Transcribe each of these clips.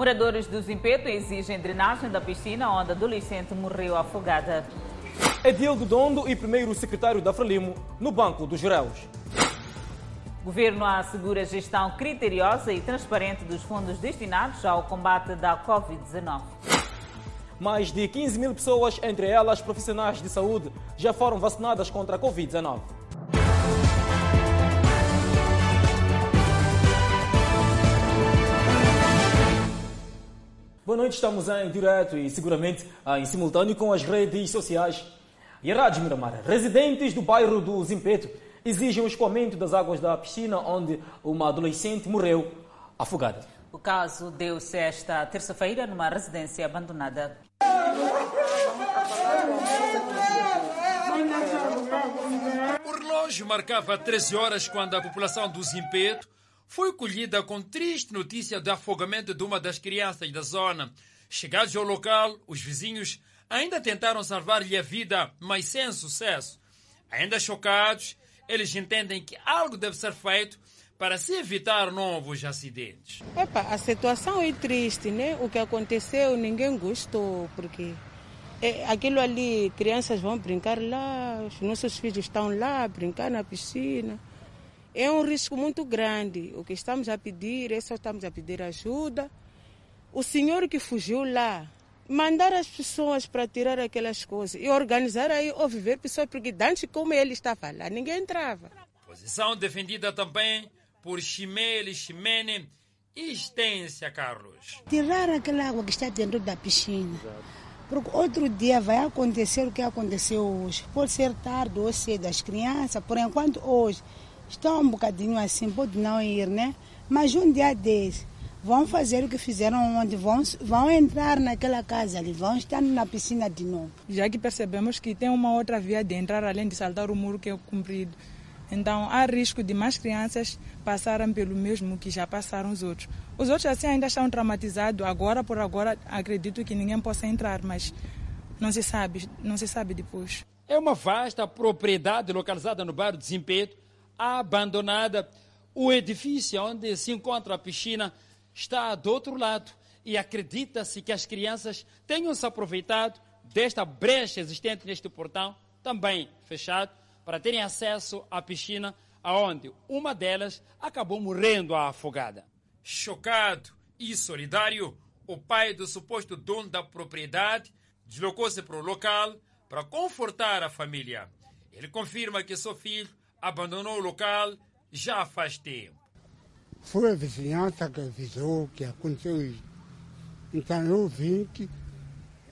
Moradores do Zimpeto exigem drenagem da piscina onde a adolescente morreu afogada. Edildo Dondo e primeiro secretário da Frelimo no Banco dos Réus. Governo assegura gestão criteriosa e transparente dos fundos destinados ao combate da Covid-19. Mais de 15 mil pessoas, entre elas profissionais de saúde, já foram vacinadas contra a Covid-19. Boa noite, estamos em direto e seguramente em simultâneo com as redes sociais. E a Rádio Miramar, residentes do bairro do Zimpeto exigem o escoamento das águas da piscina onde uma adolescente morreu afogada. O caso deu-se esta terça-feira numa residência abandonada. O relógio marcava 13 horas quando a população do Zimpeto foi colhida com triste notícia do afogamento de uma das crianças da zona. Chegados ao local, os vizinhos ainda tentaram salvar-lhe a vida, mas sem sucesso. Ainda chocados, eles entendem que algo deve ser feito para se evitar novos acidentes. Epa, a situação é triste, né? O que aconteceu, ninguém gostou, porque é, aquilo ali, crianças vão brincar lá, os nossos filhos estão lá, brincar na piscina. É um risco muito grande. O que estamos a pedir é só estamos a pedir ajuda. O senhor que fugiu lá, mandar as pessoas para tirar aquelas coisas e organizar aí ou viver pessoas, porque antes como ele estava lá, ninguém entrava. Posição defendida também por Chimele Chimene e Estência Carlos. Tirar aquela água que está dentro da piscina. Porque outro dia vai acontecer o que aconteceu hoje. Pode ser tarde ou cedo, as crianças, por enquanto hoje estão um bocadinho assim, pode não ir, né? Mas um dia desse, vão fazer o que fizeram ontem, vão, vão entrar naquela casa ali, vão estar na piscina de novo. Já que percebemos que tem uma outra via de entrar, além de saltar o muro que é comprido. Então há risco de mais crianças passarem pelo mesmo que já passaram os outros. Os outros assim ainda estão traumatizados, agora por agora acredito que ninguém possa entrar, mas não se sabe, não se sabe depois. É uma vasta propriedade localizada no bairro de Zimpeto, abandonada. O edifício onde se encontra a piscina está do outro lado e acredita-se que as crianças tenham se aproveitado desta brecha existente neste portão, também fechado, para terem acesso à piscina, aonde uma delas acabou morrendo afogada. Chocado e solidário, o pai do suposto dono da propriedade deslocou-se para o local para confortar a família. Ele confirma que seu filho abandonou o local já faz tempo. Foi a vizinhança que avisou que aconteceu isso. Então eu vim que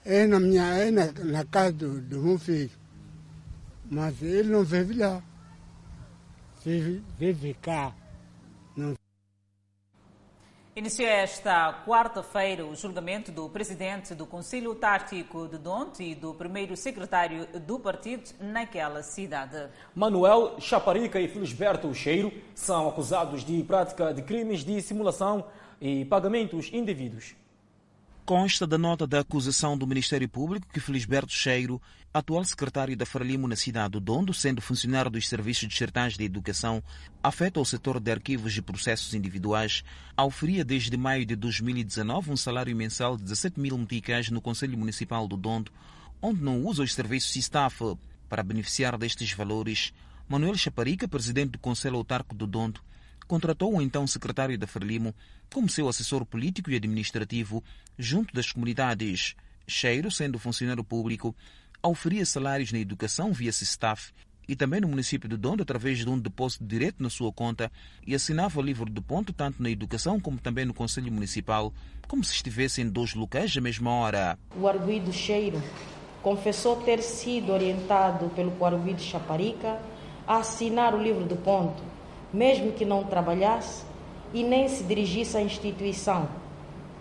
é na minha é na, na casa do, do meu filho. Mas ele não vive lá. Vive, vive cá. Não. Iniciou esta quarta-feira o julgamento do presidente do Conselho Tático de Donte e do primeiro secretário do partido naquela cidade. Manuel Chaparica e Felisberto Cheiro são acusados de prática de crimes de simulação e pagamentos indevidos. Consta da nota da acusação do Ministério Público que Felisberto Cheiro, atual secretário da Frelimo na cidade do Dondo, sendo funcionário dos serviços de sertagem de educação, afeta o setor de arquivos e processos individuais, oferia desde maio de 2019 um salário mensal de 17 mil meticais no Conselho Municipal do Dondo, onde não usa os serviços SISTAF. Para beneficiar destes valores, Manuel Chaparica, presidente do Conselho Autarco do Dondo, contratou o então secretário da Frelimo como seu assessor político e administrativo junto das comunidades. Cheiro, sendo funcionário público, oferia salários na educação via SISTAF e também no município de Dondo através de um depósito direto na sua conta e assinava o livro de ponto tanto na educação como também no Conselho Municipal, como se estivesse em dois locais à mesma hora. O arguido Cheiro confessou ter sido orientado pelo arguido Chaparica a assinar o livro de ponto mesmo que não trabalhasse e nem se dirigisse à instituição,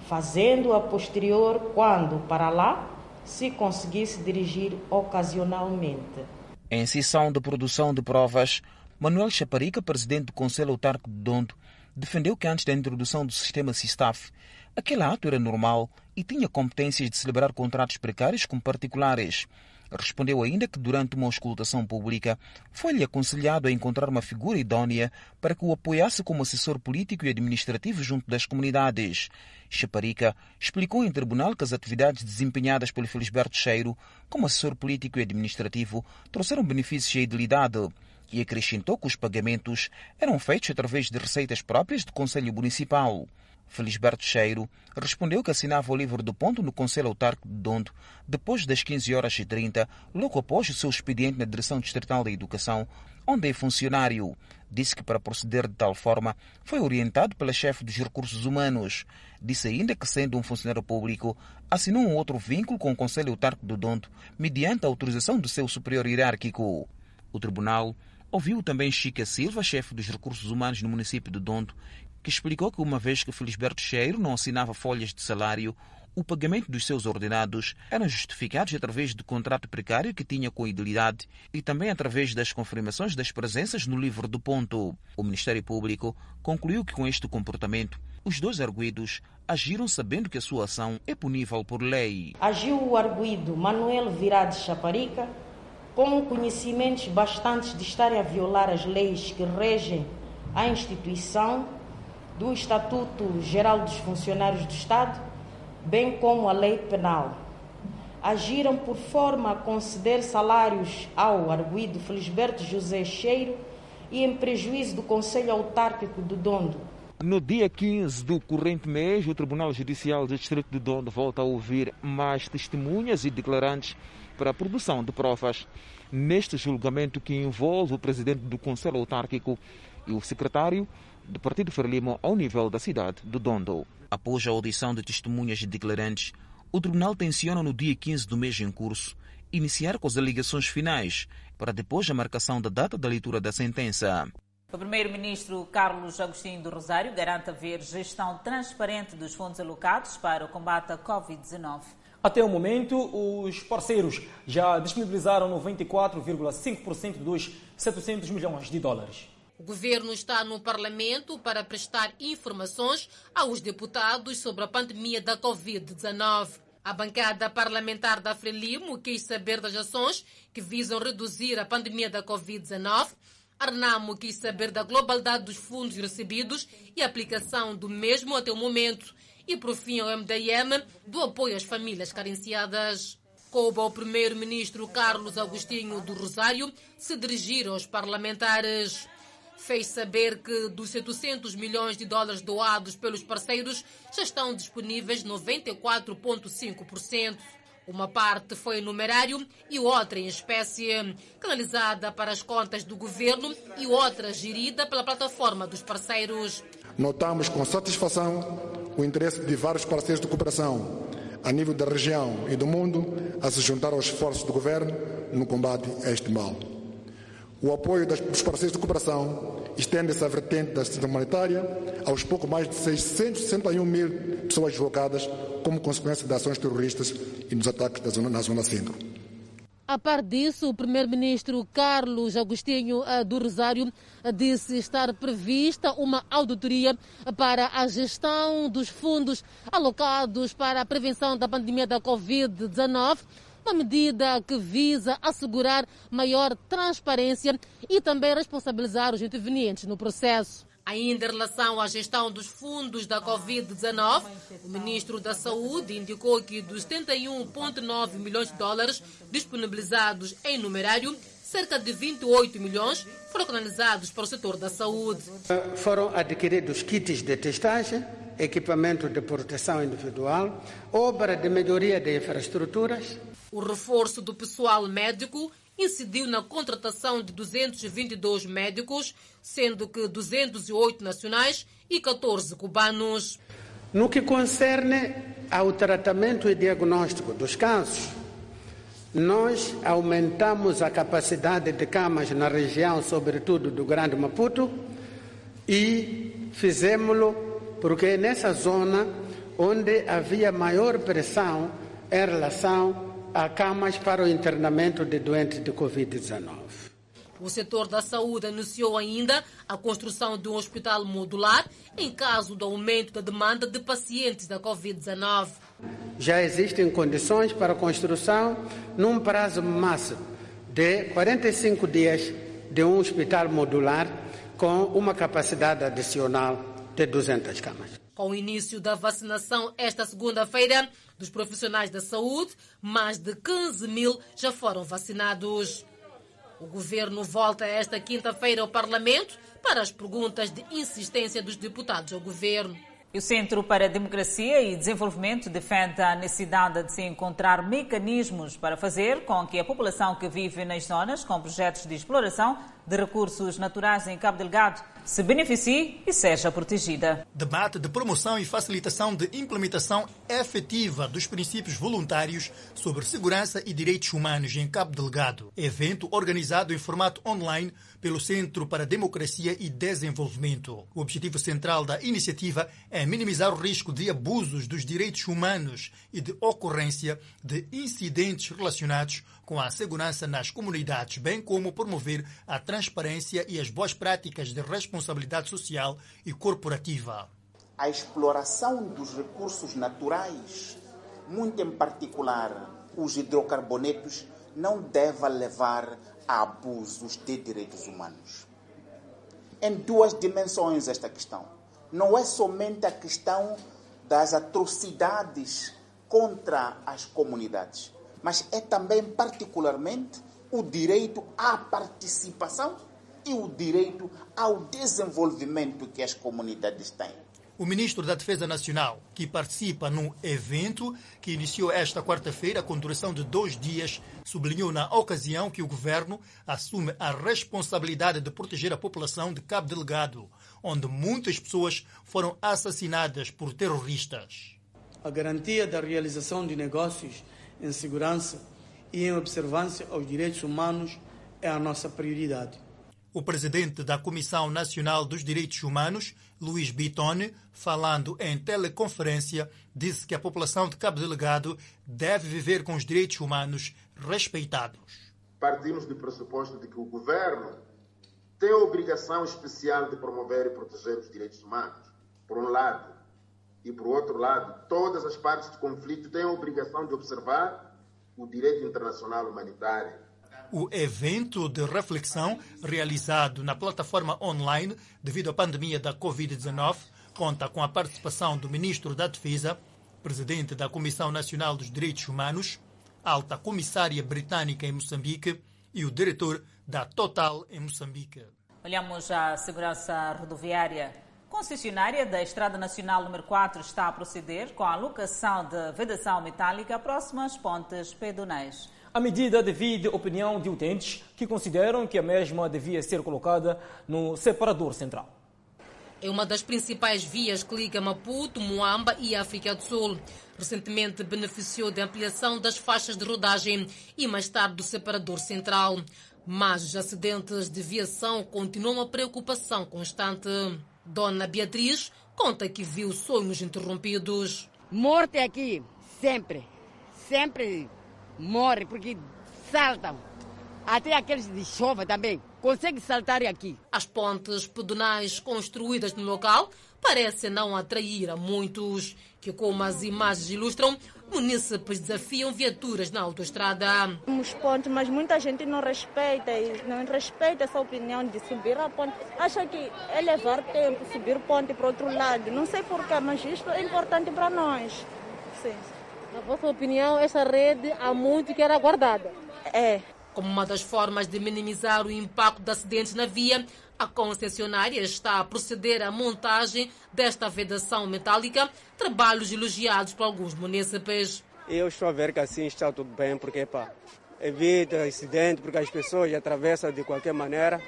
fazendo a posterior quando, para lá, se conseguisse dirigir ocasionalmente. Em sessão de produção de provas, Manuel Chaparica, presidente do Conselho Autarco de Dondo, defendeu que antes da introdução do sistema SISTAF, aquele ato era normal e tinha competências de celebrar contratos precários com particulares. Respondeu ainda que durante uma auscultação pública foi-lhe aconselhado a encontrar uma figura idônea para que o apoiasse como assessor político e administrativo junto das comunidades. Chaparica explicou em tribunal que as atividades desempenhadas pelo Felisberto Cheiro como assessor político e administrativo trouxeram benefícios à idilidade e acrescentou que os pagamentos eram feitos através de receitas próprias do Conselho Municipal. Felisberto Cheiro respondeu que assinava o livro do ponto no Conselho Autárquico de Dondo depois das 15 horas e 30, logo após o seu expediente na Direção Distrital da Educação, onde é funcionário. Disse que para proceder de tal forma foi orientado pela chefe dos recursos humanos. Disse ainda que, sendo um funcionário público, assinou um outro vínculo com o Conselho Autárquico do Dondo mediante a autorização do seu superior hierárquico. O tribunal ouviu também Chica Silva, chefe dos recursos humanos no município de Dondo, que explicou que uma vez que Felisberto Cheiro não assinava folhas de salário, o pagamento dos seus ordenados eram justificados através do contrato precário que tinha com a idilidade e também através das confirmações das presenças no livro do ponto. O Ministério Público concluiu que com este comportamento os dois arguídos agiram sabendo que a sua ação é punível por lei. Agiu o arguído Manuel Virade Chaparica com conhecimentos bastantes de estarem a violar as leis que regem a instituição do Estatuto Geral dos Funcionários do Estado, bem como a lei penal. Agiram por forma a conceder salários ao arguído Felisberto José Cheiro e em prejuízo do Conselho Autárquico do Dondo. No dia 15 do corrente mês, o Tribunal Judicial do Distrito de Dondo volta a ouvir mais testemunhas e declarantes para a produção de provas neste julgamento que envolve o presidente do Conselho Autárquico e o secretário do Partido Frelimo ao nível da cidade de Dondo. Após a audição de testemunhas e declarantes, o tribunal tenciona no dia 15 do mês em curso iniciar com as alegações finais, para depois a marcação da data da leitura da sentença. O primeiro-ministro Carlos Agostinho do Rosário garante haver gestão transparente dos fundos alocados para o combate à Covid-19. Até o momento, os parceiros já disponibilizaram 94,5% dos 700 milhões de dólares. O governo está no Parlamento para prestar informações aos deputados sobre a pandemia da Covid-19. A bancada parlamentar da Frelimo quis saber das ações que visam reduzir a pandemia da Covid-19. Arnamo quis saber da globalidade dos fundos recebidos e aplicação do mesmo até o momento. E, por fim, o MDM do apoio às famílias carenciadas. Coube ao primeiro-ministro Carlos Agostinho do Rosário se dirigir aos parlamentares fez saber que dos 700 milhões de dólares doados pelos parceiros já estão disponíveis 94,5%. Uma parte foi em numerário e outra em espécie, canalizada para as contas do governo e outra gerida pela plataforma dos parceiros. Notamos com satisfação o interesse de vários parceiros de cooperação a nível da região e do mundo a se juntar aos esforços do governo no combate a este mal. O apoio dos parceiros de cooperação estende-se à vertente da assistência humanitária aos pouco mais de 661 mil pessoas deslocadas como consequência de ações terroristas e dos ataques da zona, na Zona Centro. A par disso, o primeiro-ministro Carlos Agostinho eh, do Rosário eh, disse estar prevista uma auditoria para a gestão dos fundos alocados para a prevenção da pandemia da Covid-19 uma medida que visa assegurar maior transparência e também responsabilizar os intervenientes no processo. Ainda em relação à gestão dos fundos da Covid-19, o ministro da Saúde indicou que dos 71,9 milhões de dólares disponibilizados em numerário, cerca de 28 milhões foram canalizados para o setor da saúde. Foram adquiridos kits de testagem, equipamento de proteção individual, obra de melhoria de infraestruturas. O reforço do pessoal médico incidiu na contratação de 222 médicos, sendo que 208 nacionais e 14 cubanos. No que concerne ao tratamento e diagnóstico dos casos, nós aumentamos a capacidade de camas na região, sobretudo do Grande Maputo, e fizemos-lo porque é nessa zona onde havia maior pressão em relação a camas para o internamento de doentes de Covid-19. O setor da saúde anunciou ainda a construção de um hospital modular em caso do aumento da demanda de pacientes da Covid-19. Já existem condições para a construção, num prazo máximo de 45 dias, de um hospital modular com uma capacidade adicional de 200 camas. Com o início da vacinação esta segunda-feira dos profissionais da saúde, mais de 15 mil já foram vacinados. O governo volta esta quinta-feira ao Parlamento para as perguntas de insistência dos deputados ao governo. O Centro para a Democracia e Desenvolvimento defende a necessidade de se encontrar mecanismos para fazer com que a população que vive nas zonas com projetos de exploração de recursos naturais em Cabo Delgado se beneficie e seja protegida. Debate de promoção e facilitação de implementação efetiva dos princípios voluntários sobre segurança e direitos humanos em Cabo Delgado. Evento organizado em formato online pelo Centro para Democracia e Desenvolvimento. O objetivo central da iniciativa é minimizar o risco de abusos dos direitos humanos e de ocorrência de incidentes relacionados com a segurança nas comunidades, bem como promover a transparência e as boas práticas de responsabilidade social e corporativa. A exploração dos recursos naturais, muito em particular os hidrocarbonetos, não deve levar a abusos de direitos humanos. Em duas dimensões esta questão. Não é somente a questão das atrocidades contra as comunidades, mas é também, particularmente, o direito à participação e o direito ao desenvolvimento que as comunidades têm. O ministro da Defesa Nacional, que participa num evento que iniciou esta quarta-feira com duração de dois dias, sublinhou na ocasião que o governo assume a responsabilidade de proteger a população de Cabo Delgado, onde muitas pessoas foram assassinadas por terroristas. A garantia da realização de negócios em segurança e em observância aos direitos humanos é a nossa prioridade. O presidente da Comissão Nacional dos Direitos Humanos, Luiz Bitone, falando em teleconferência, disse que a população de Cabo Delegado deve viver com os direitos humanos respeitados. Partimos do pressuposto de que o governo tem a obrigação especial de promover e proteger os direitos humanos, por um lado. E, por outro lado, todas as partes do conflito têm a obrigação de observar o direito internacional humanitário o evento de reflexão realizado na plataforma online devido à pandemia da Covid-19 conta com a participação do Ministro da Defesa, Presidente da Comissão Nacional dos Direitos Humanos, Alta Comissária Britânica em Moçambique e o Diretor da Total em Moçambique. Olhamos a segurança rodoviária. Concessionária da Estrada Nacional número 4 está a proceder com a alocação de vedação metálica próxima às pontes pedonais. A medida divide opinião de utentes que consideram que a mesma devia ser colocada no separador central. É uma das principais vias que liga Maputo, Moamba e África do Sul. Recentemente beneficiou da ampliação das faixas de rodagem e mais tarde do separador central. Mas os acidentes de viação continuam uma preocupação constante. Dona Beatriz conta que viu sonhos interrompidos. Morte aqui, sempre. Sempre morre porque saltam. Até aqueles de chuva também. Consegue saltar aqui. As pontes pedonais construídas no local parecem não atrair a muitos, que como as imagens ilustram, munícipes desafiam viaturas na autoestrada. Os pontes, mas muita gente não respeita, não respeita essa opinião de subir a ponte. Acha que é levar tempo subir ponte para outro lado. Não sei porquê, mas isto é importante para nós. Sim. Na vossa opinião, essa rede há muito que era guardada? É. Como uma das formas de minimizar o impacto de acidentes na via, a concessionária está a proceder à montagem desta vedação metálica, trabalhos elogiados por alguns munícipes. Eu estou a ver que assim está tudo bem, porque pá, evita acidente, porque as pessoas atravessam de qualquer maneira.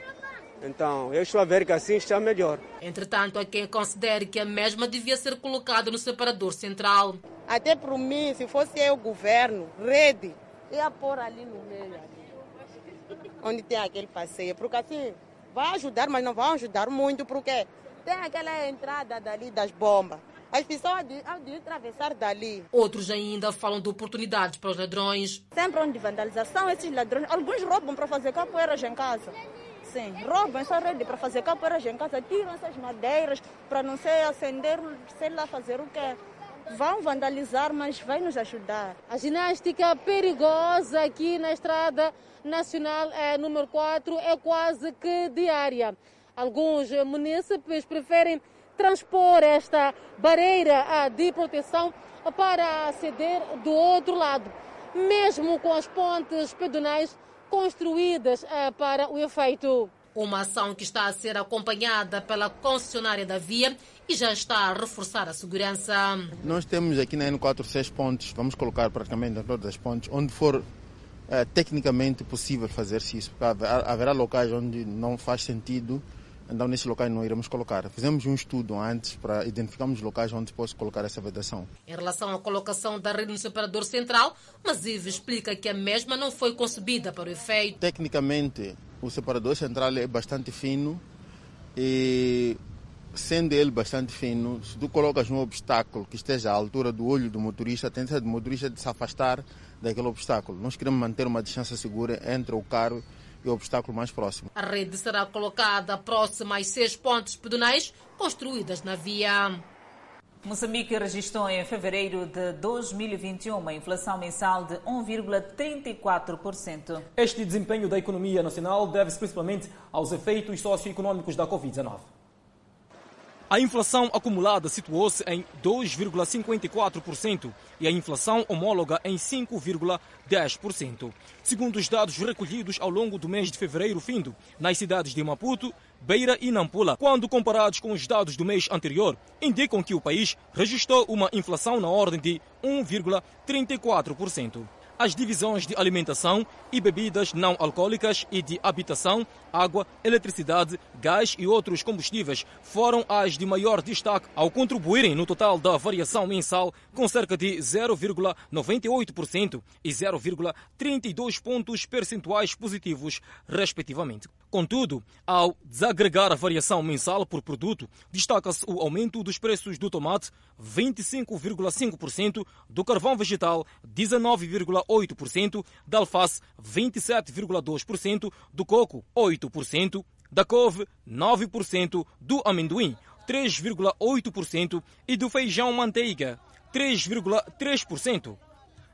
Então, eu estou a ver que assim está melhor. Entretanto, há quem considere que a mesma devia ser colocada no separador central. Até para mim, se fosse eu o governo, rede, ia pôr ali no meio, ali, onde tem aquele passeio, porque assim vai ajudar, mas não vai ajudar muito, porque tem aquela entrada dali das bombas. As pessoas hão de atravessar dali. Outros ainda falam de oportunidades para os ladrões. Sempre onde vandalização, esses ladrões, alguns roubam para fazer capoeiras em casa. Sim, roubam essa rede para fazer capoeiras em casa, tiram essas madeiras para não sei acender, sei lá fazer o quê. Vão vandalizar, mas vai nos ajudar. A ginástica perigosa aqui na Estrada Nacional é, número 4 é quase que diária. Alguns munícipes preferem transpor esta barreira de proteção para aceder do outro lado, mesmo com as pontes pedonais construídas para o efeito. Uma ação que está a ser acompanhada pela concessionária da via e já está a reforçar a segurança. Nós temos aqui na N4 seis pontos, vamos colocar praticamente em todas as pontes, onde for é, tecnicamente possível fazer-se isso, porque haverá locais onde não faz sentido então, nesses locais não iremos colocar. Fizemos um estudo antes para identificarmos locais onde posso colocar essa vedação. Em relação à colocação da rede no separador central, Masiv explica que a mesma não foi concebida para o efeito. Tecnicamente, o separador central é bastante fino e, sendo ele bastante fino, se tu colocas um obstáculo que esteja à altura do olho do motorista, a tendência do motorista de se afastar daquele obstáculo. Nós queremos manter uma distância segura entre o carro e o obstáculo mais próximo. A rede será colocada próxima às seis pontes pedonais construídas na via. Moçambique registrou em fevereiro de 2021 uma inflação mensal de 1,34%. Este desempenho da economia nacional deve-se principalmente aos efeitos socioeconômicos da Covid-19. A inflação acumulada situou-se em 2,54% e a inflação homóloga em 5,10%. Segundo os dados recolhidos ao longo do mês de fevereiro findo nas cidades de Maputo, Beira e Nampula, quando comparados com os dados do mês anterior, indicam que o país registrou uma inflação na ordem de 1,34% as divisões de alimentação e bebidas não alcoólicas e de habitação, água, eletricidade, gás e outros combustíveis foram as de maior destaque ao contribuírem no total da variação mensal com cerca de 0,98% e 0,32 pontos percentuais positivos, respectivamente. Contudo, ao desagregar a variação mensal por produto, destaca-se o aumento dos preços do tomate, 25,5%, do carvão vegetal, 19,8%, da alface, 27,2%, do coco, 8%, da couve, 9%, do amendoim, 3,8% e do feijão manteiga, 3,3%.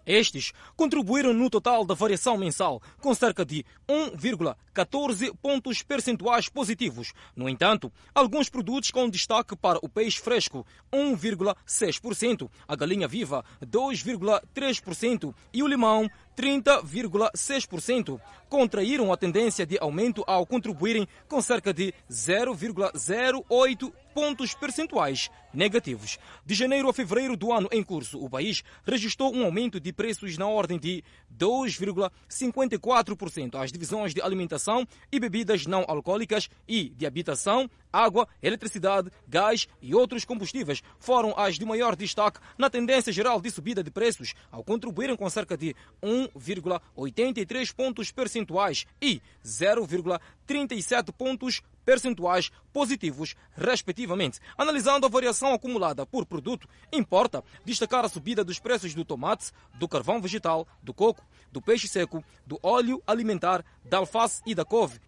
Estes contribuíram no total da variação mensal com cerca de 1,14 pontos percentuais positivos. No entanto, alguns produtos com destaque para o peixe fresco, 1,6%, a galinha viva, 2,3% e o limão, 30,6%, contraíram a tendência de aumento ao contribuírem com cerca de 0,08 pontos percentuais negativos. De janeiro a fevereiro do ano em curso, o país registrou um aumento de preços na ordem de 2,54% às divisões de alimentação e bebidas não alcoólicas e de habitação, água, eletricidade, gás e outros combustíveis foram as de maior destaque na tendência geral de subida de preços, ao contribuírem com cerca de 1,83 pontos percentuais e 0,37 pontos percentuais positivos, respectivamente. Analisando a variação acumulada por produto, importa destacar a subida dos preços do tomate, do carvão vegetal, do coco, do peixe seco, do óleo alimentar, da alface e da couve.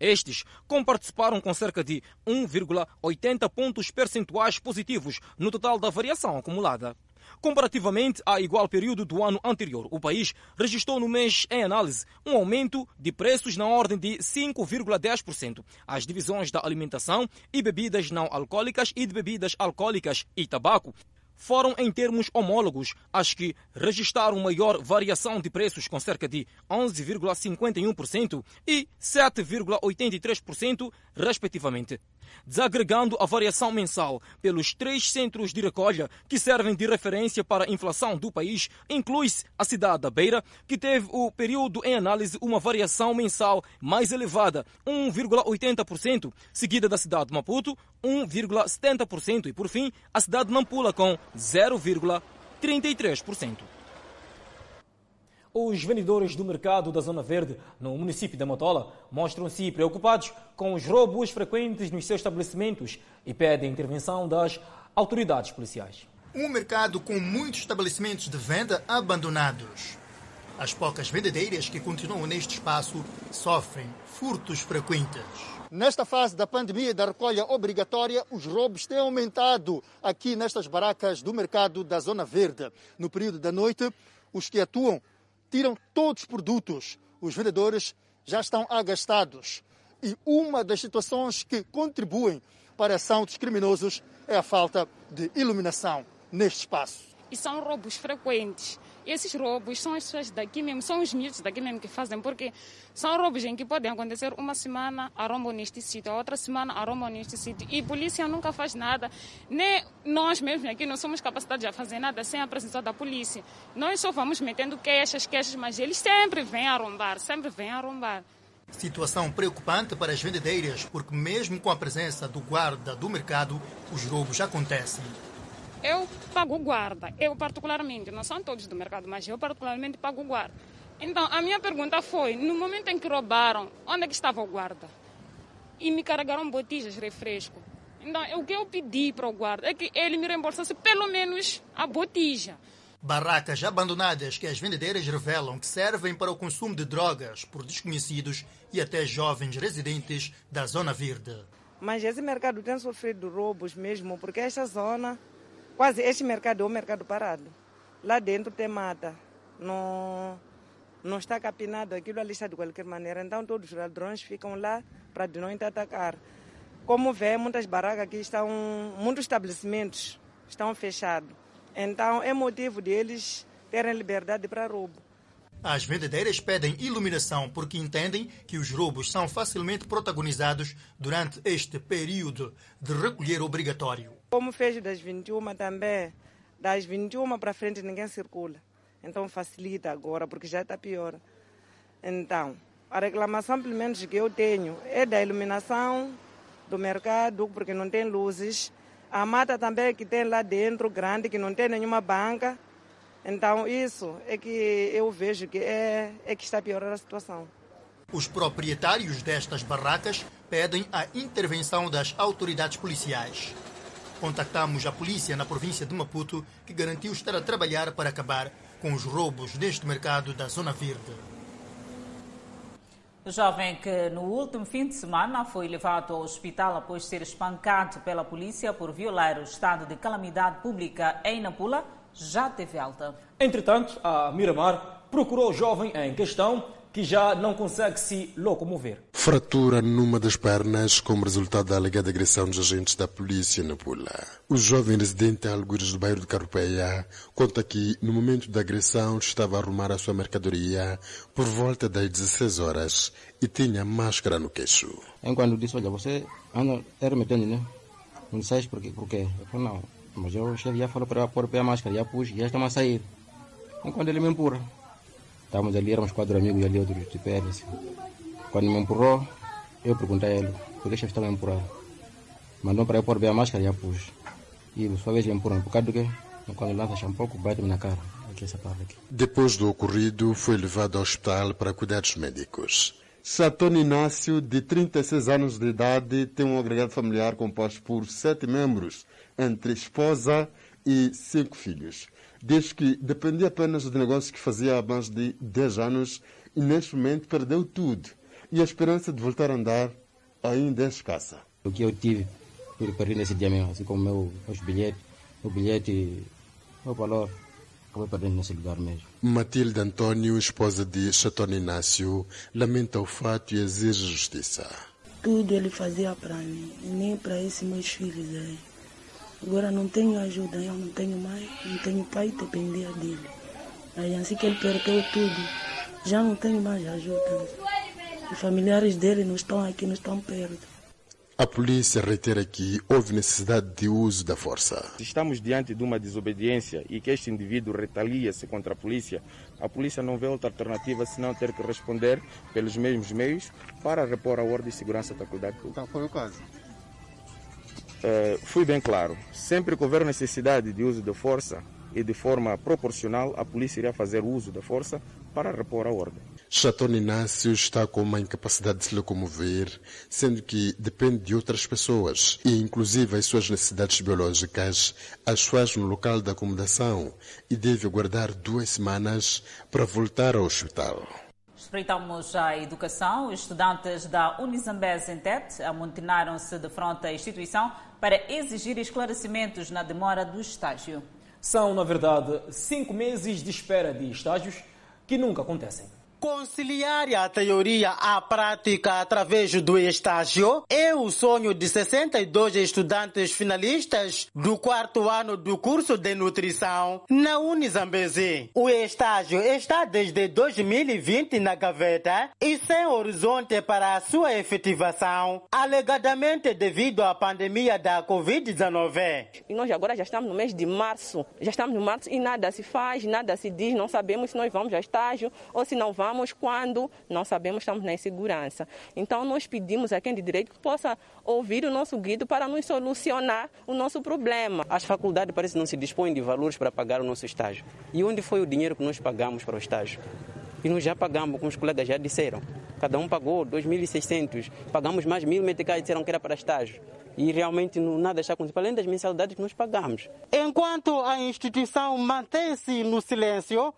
Estes comparticiparam com cerca de 1,80 pontos percentuais positivos no total da variação acumulada. Comparativamente a igual período do ano anterior, o país registrou no mês em análise um aumento de preços na ordem de 5,10%. As divisões da alimentação e bebidas não alcoólicas e de bebidas alcoólicas e tabaco foram em termos homólogos as que registraram maior variação de preços com cerca de 11,51% e 7,83%, respectivamente desagregando a variação mensal pelos três centros de recolha que servem de referência para a inflação do país, inclui-se a cidade da Beira, que teve o período em análise uma variação mensal mais elevada, 1,80%, seguida da cidade de Maputo, 1,70% e, por fim, a cidade de Nampula com 0,33%. Os vendedores do mercado da Zona Verde, no município de Motola, mostram-se preocupados com os roubos frequentes nos seus estabelecimentos e pedem a intervenção das autoridades policiais. Um mercado com muitos estabelecimentos de venda abandonados. As poucas vendedeiras que continuam neste espaço sofrem furtos frequentes. Nesta fase da pandemia e da recolha obrigatória, os roubos têm aumentado aqui nestas barracas do mercado da Zona Verde. No período da noite, os que atuam tiram todos os produtos. Os vendedores já estão agastados. E uma das situações que contribuem para a ação dos criminosos é a falta de iluminação neste espaço. E são roubos frequentes. Esses roubos são as pessoas daqui mesmo, são os miúdos daqui mesmo que fazem, porque são roubos em que podem acontecer uma semana arrombam neste sítio, a outra semana arrombam neste sítio. E a polícia nunca faz nada. Nem nós mesmos aqui não somos capacitados a fazer nada sem a presença da polícia. Nós só vamos metendo queixas, queixas, mas eles sempre vêm arrombar, sempre vêm arrombar. Situação preocupante para as vendedeiras, porque mesmo com a presença do guarda do mercado, os roubos acontecem. Eu pago guarda, eu particularmente, não são todos do mercado, mas eu particularmente pago guarda. Então, a minha pergunta foi, no momento em que roubaram, onde é que estava o guarda? E me carregaram botijas de refresco. Então, o que eu pedi para o guarda é que ele me reembolsasse pelo menos a botija. Barracas abandonadas que as vendedeiras revelam que servem para o consumo de drogas por desconhecidos e até jovens residentes da Zona Verde. Mas esse mercado tem sofrido roubos mesmo, porque esta zona, quase este mercado é um mercado parado. Lá dentro tem mata, não, não está capinado, aquilo ali está de qualquer maneira. Então todos os ladrões ficam lá para de noite atacar. Como vê, muitas barracas aqui estão, muitos estabelecimentos estão fechados. Então é motivo deles terem liberdade para roubo. As vendedeiras pedem iluminação porque entendem que os roubos são facilmente protagonizados durante este período de recolher obrigatório. Como fez das 21 também, das 21 para frente ninguém circula. Então facilita agora porque já está pior. Então, a reclamação, pelo menos que eu tenho, é da iluminação do mercado, porque não tem luzes a mata também que tem lá dentro, grande, que não tem nenhuma banca. Então, isso é que eu vejo que é, é que está a piorar a situação. Os proprietários destas barracas pedem a intervenção das autoridades policiais. Contactamos a polícia na província de Maputo, que garantiu estar a trabalhar para acabar com os roubos neste mercado da Zona Verde. O jovem que no último fim de semana foi levado ao hospital após ser espancado pela polícia por violar o estado de calamidade pública em Nampula já teve alta. Entretanto, a Miramar procurou o jovem em questão que já não consegue se locomover. Fratura numa das pernas como resultado da alegada agressão dos agentes da polícia na Pula. O jovem residente em Algures do bairro de Carupeia conta que no momento da agressão estava a arrumar a sua mercadoria por volta das 16 horas e tinha máscara no queixo. Enquanto disse, olha, você anda remetendo, né? Não sei por quê. Por quê? Eu falei, não, mas eu já falou para pôr a máscara, já pus, já estamos a sair. Enquanto ele me empurra. Estávamos ali, éramos quatro amigos ali outros de. Assim. Quando me empurrou, eu perguntei a ele, por que empurrar? Mandou para eu pôr bem a máscara e pus. E sua vez por causa do quê? Quando lança bate-me na cara. Aqui, essa parte aqui. Depois do ocorrido, foi levado ao hospital para cuidados médicos. Satone Inácio, de 36 anos de idade, tem um agregado familiar composto por sete membros, entre esposa e cinco filhos. Diz que dependia apenas do negócio que fazia há mais de 10 anos e neste momento perdeu tudo. E a esperança de voltar a andar ainda é escassa. O que eu tive, eu perdi nesse dia mesmo, assim como meu, meus bilhetes, o bilhete, o valor, acabei perdendo nesse lugar mesmo. Matilde Antônio, esposa de Chatone Inácio, lamenta o fato e exige justiça. Tudo ele fazia para mim, nem para esses meus filhos aí. Agora não tenho ajuda, eu não tenho mãe, não tenho pai, dependia dele. Aí assim que ele perdeu tudo, já não tenho mais ajuda. Os familiares dele não estão aqui, não estão perto. A polícia reitera que houve necessidade de uso da força. Se estamos diante de uma desobediência e que este indivíduo retalia-se contra a polícia, a polícia não vê outra alternativa senão ter que responder pelos mesmos meios para repor a ordem e segurança da pública. Qual foi o caso? Uh, fui bem claro. Sempre que houver necessidade de uso de força, e de forma proporcional a polícia irá fazer uso da força para repor a ordem. Chatón Inácio está com uma incapacidade de se locomover, sendo que depende de outras pessoas e, inclusive, as suas necessidades biológicas as faz no local da acomodação e deve aguardar duas semanas para voltar ao hospital. Espreitamos a educação. Estudantes da Unizambese em Tete amontinaram-se de frente à instituição para exigir esclarecimentos na demora do estágio. São, na verdade, cinco meses de espera de estágios que nunca acontecem. Conciliar a teoria à prática através do estágio é o sonho de 62 estudantes finalistas do quarto ano do curso de nutrição na Unizambezi. O estágio está desde 2020 na gaveta e sem horizonte para a sua efetivação, alegadamente devido à pandemia da Covid-19. E nós agora já estamos no mês de março. Já estamos no março e nada se faz, nada se diz, não sabemos se nós vamos a estágio ou se não vamos vamos quando não sabemos, estamos na insegurança. Então, nós pedimos a quem de direito que possa ouvir o nosso guido para nos solucionar o nosso problema. As faculdades parece não se dispõem de valores para pagar o nosso estágio. E onde foi o dinheiro que nós pagamos para o estágio? E nós já pagamos, como os colegas já disseram. Cada um pagou 2.600. Pagamos mais mil meticais, disseram que era para estágio. E realmente nada está acontecendo, além das mensalidades que nós pagamos. Enquanto a instituição mantém-se no silêncio,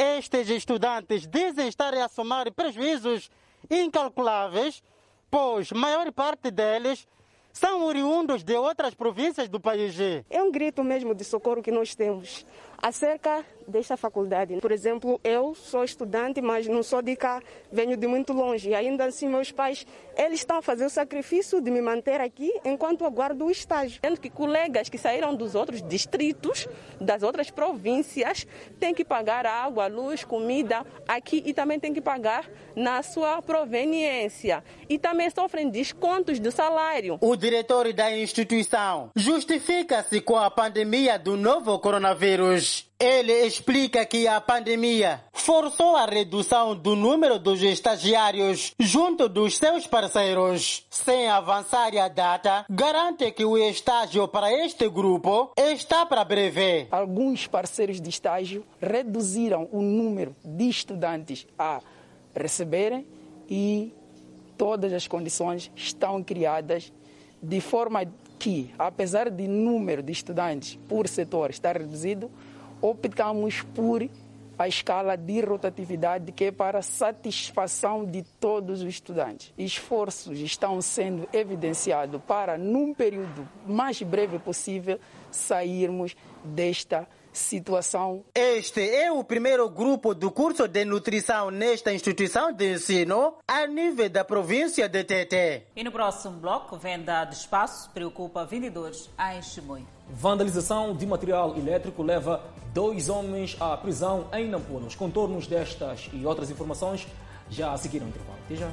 estes estudantes dizem estar a somar prejuízos incalculáveis, pois maior parte deles são oriundos de outras províncias do país. É um grito mesmo de socorro que nós temos acerca desta faculdade. Por exemplo, eu sou estudante, mas não sou de cá, venho de muito longe. E ainda assim, meus pais, eles estão a fazer o sacrifício de me manter aqui enquanto aguardo o estágio. Sendo que colegas que saíram dos outros distritos, das outras províncias, têm que pagar água, luz, comida aqui e também têm que pagar na sua proveniência. E também sofrem descontos do salário. O diretor da instituição justifica-se com a pandemia do novo coronavírus. Ele explica que a pandemia forçou a redução do número dos estagiários junto dos seus parceiros. Sem avançar a data, garante que o estágio para este grupo está para breve. Alguns parceiros de estágio reduziram o número de estudantes a receberem e todas as condições estão criadas de forma que, apesar de número de estudantes por setor estar reduzido, optamos por a escala de rotatividade que é para satisfação de todos os estudantes. Esforços estão sendo evidenciados para, num período mais breve possível, sairmos desta situação. Este é o primeiro grupo do curso de nutrição nesta instituição de ensino a nível da província de Tete. E no próximo bloco, venda de espaço preocupa vendedores em Chimoio. Vandalização de material elétrico leva dois homens à prisão em Nampula. Os contornos destas e outras informações já seguiram o intervalo. Até já.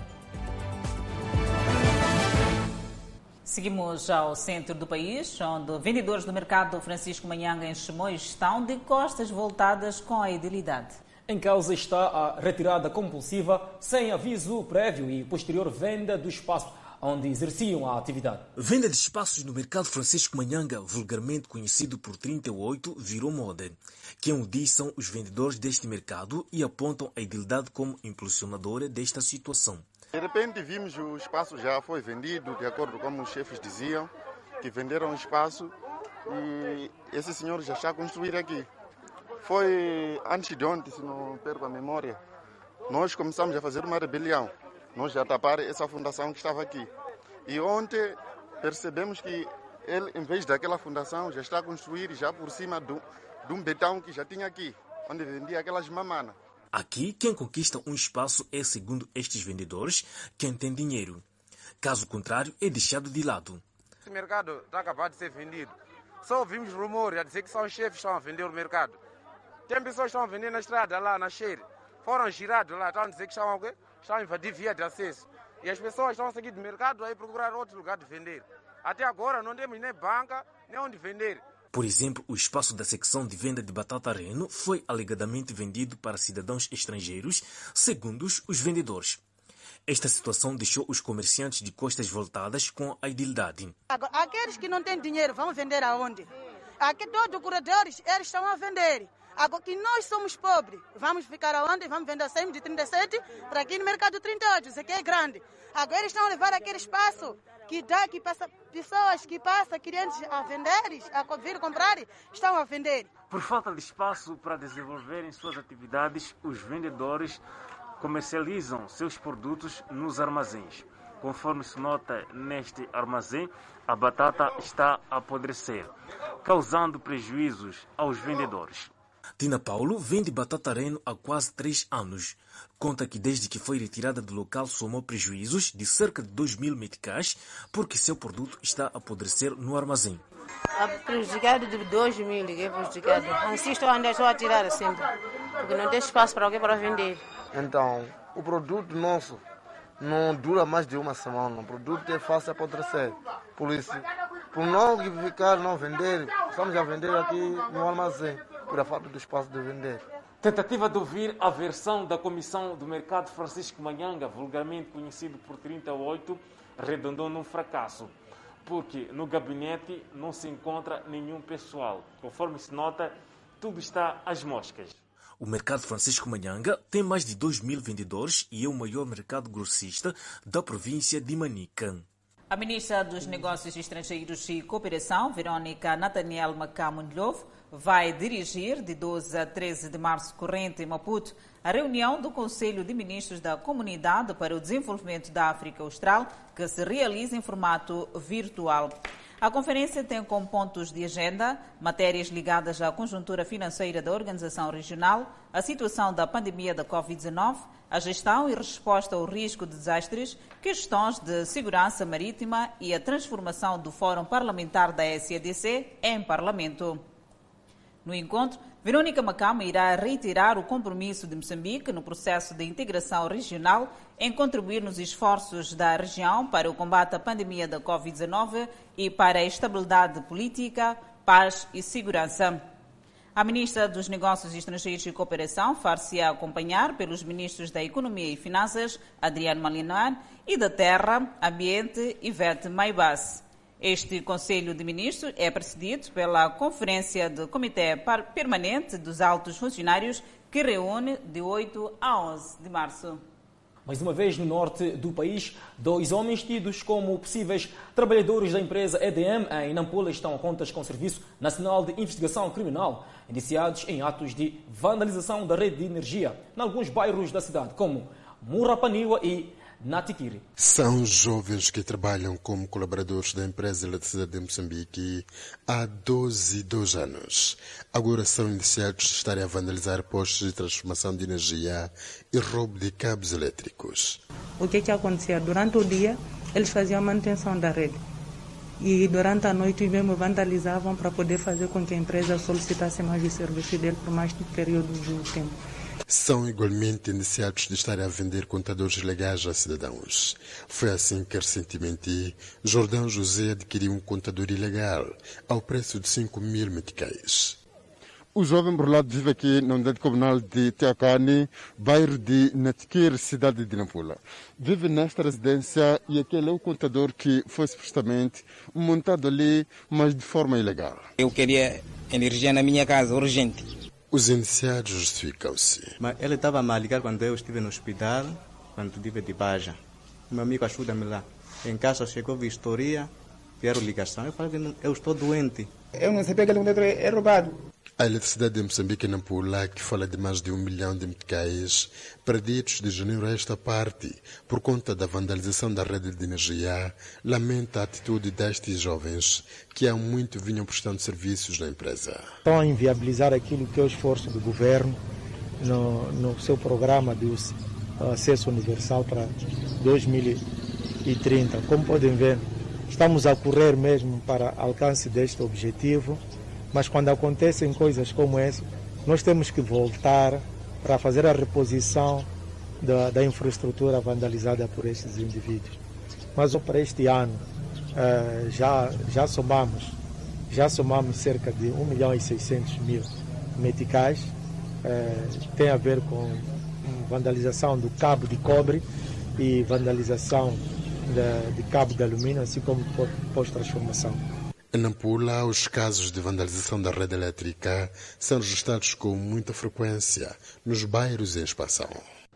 Seguimos ao centro do país, onde vendedores do mercado Francisco Manhanga em Chimoio estão de costas voltadas com a idilidade. Em causa está a retirada compulsiva, sem aviso prévio e posterior venda do espaço onde exerciam a atividade. Venda de espaços no mercado Francisco Manhanga, vulgarmente conhecido por 38, virou moda. Quem o diz são os vendedores deste mercado e apontam a idilidade como impulsionadora desta situação. De repente vimos o espaço já foi vendido, de acordo com os chefes diziam, que venderam o espaço e esse senhor já está a construir aqui. Foi antes de ontem, se não perco a memória, nós começamos a fazer uma rebelião. Nós já tapar essa fundação que estava aqui. E ontem percebemos que ele, em vez daquela fundação, já está a construir já por cima do, de um betão que já tinha aqui, onde vendia aquelas mamanas. Aqui, quem conquista um espaço é, segundo estes vendedores, quem tem dinheiro. Caso contrário, é deixado de lado. Esse mercado está acabado de ser vendido. Só ouvimos rumores a dizer que são os chefes que estão a vender o mercado. Tem pessoas que estão a vender na estrada, lá na cheira. Foram girados lá, estão a dizer que estão, estão a invadir via de acesso. E as pessoas estão a seguir do mercado aí procurar outro lugar de vender. Até agora não temos nem banca, nem onde vender. Por exemplo, o espaço da secção de venda de batata reno foi alegadamente vendido para cidadãos estrangeiros, segundo os vendedores. Esta situação deixou os comerciantes de costas voltadas com a idilidade. Aqueles que não têm dinheiro vão vender aonde? Aqui todos os corredores, eles estão a vender. Agora que nós somos pobres, vamos ficar aonde? Vamos vender 100 de 37 para aqui no mercado 38, isso aqui é grande. Agora eles estão a levar aquele espaço que dá, que passa, pessoas que passam, clientes a vender, a vir comprar, estão a vender. Por falta de espaço para desenvolverem suas atividades, os vendedores comercializam seus produtos nos armazéns. Conforme se nota neste armazém, a batata está a apodrecer, causando prejuízos aos vendedores. Tina Paulo vende batata reno há quase três anos. Conta que desde que foi retirada do local somou prejuízos de cerca de 2 mil meticais porque seu produto está a apodrecer no armazém. A prejudicado de 2 mil, é prejudicado. Assim estou a andar só a tirar sempre, porque não tem espaço para alguém para vender. Então, o produto nosso não dura mais de uma semana. O produto é fácil apodrecer. Por isso, por não ficar, não vender, estamos a vender aqui no armazém por a falta do espaço de vender. Tentativa de ouvir a versão da Comissão do Mercado Francisco Manhanga, vulgarmente conhecido por 38, redondou num fracasso, porque no gabinete não se encontra nenhum pessoal. Conforme se nota, tudo está às moscas. O mercado Francisco Manhanga tem mais de 2 mil vendedores e é o maior mercado grossista da província de Manica. A ministra dos Negócios Estrangeiros e Cooperação, Verônica Nathaniel Macamundlovo, vai dirigir, de 12 a 13 de março corrente, em Maputo, a reunião do Conselho de Ministros da Comunidade para o Desenvolvimento da África Austral, que se realiza em formato virtual. A conferência tem como pontos de agenda matérias ligadas à conjuntura financeira da organização regional, a situação da pandemia da Covid-19, a gestão e resposta ao risco de desastres, questões de segurança marítima e a transformação do Fórum Parlamentar da SADC em Parlamento. No encontro, Verônica Macama irá reiterar o compromisso de Moçambique no processo de integração regional em contribuir nos esforços da região para o combate à pandemia da Covid-19 e para a estabilidade política, paz e segurança. A ministra dos Negócios Estrangeiros e Cooperação far-se acompanhar pelos ministros da Economia e Finanças, Adriano Malinar, e da Terra, Ambiente, Ivete Maibas. Este Conselho de Ministros é presidido pela Conferência do Comitê Permanente dos Altos Funcionários, que reúne de 8 a 11 de março. Mais uma vez, no norte do país, dois homens tidos como possíveis trabalhadores da empresa EDM em Nampula estão a contas com o Serviço Nacional de Investigação Criminal, indiciados em atos de vandalização da rede de energia em alguns bairros da cidade, como Murapaniwa e. São jovens que trabalham como colaboradores da empresa de eletricidade de Moçambique há 12 2 anos. Agora são indiciados de estarem a vandalizar postos de transformação de energia e roubo de cabos elétricos. O que, que acontecia? Durante o dia, eles faziam a manutenção da rede. E durante a noite mesmo vandalizavam para poder fazer com que a empresa solicitasse mais o serviço dele por mais período de tempo são igualmente indiciados de estarem a vender contadores legais a cidadãos. Foi assim que recentemente Jordão José adquiriu um contador ilegal ao preço de 5 mil meticais. O jovem burlado vive aqui na unidade comunal de Teacani, bairro de Natiquir, cidade de Nampula. Vive nesta residência e aquele é o contador que foi supostamente montado ali, mas de forma ilegal. Eu queria energia na minha casa, urgente. Os iniciados justificam-se. Mas ele estava a me ligar quando eu estive no hospital, quando estive de Baja. Meu amigo ajuda-me lá. Em casa chegou vistoria, vieram ligação. Eu falei que eu estou doente. Eu não sabia que ele é roubado. A eletricidade de Moçambique Nampula, que fala de mais de um milhão de meticais, perdidos de janeiro a esta parte, por conta da vandalização da rede de energia, lamenta a atitude destes jovens, que há muito vinham prestando serviços na empresa. Estão a inviabilizar aquilo que é o esforço do governo no, no seu programa de acesso universal para 2030. Como podem ver, estamos a correr mesmo para alcance deste objetivo mas quando acontecem coisas como essa, nós temos que voltar para fazer a reposição da, da infraestrutura vandalizada por estes indivíduos. Mas para este ano uh, já, já somamos já somamos cerca de 1 milhão e 600 mil meticais. Uh, tem a ver com vandalização do cabo de cobre e vandalização de, de cabo de alumínio, assim como pós-transformação. Em Nampula, os casos de vandalização da rede elétrica são registrados com muita frequência nos bairros em expansão.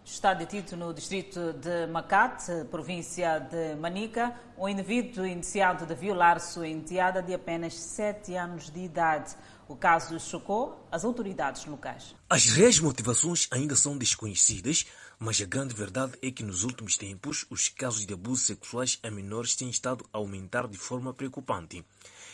Está detido no distrito de Macate, província de Manica, um indivíduo iniciado de violar sua enteada de apenas 7 anos de idade. O caso chocou as autoridades locais. As reais motivações ainda são desconhecidas, mas a grande verdade é que nos últimos tempos os casos de abusos sexuais a menores têm estado a aumentar de forma preocupante.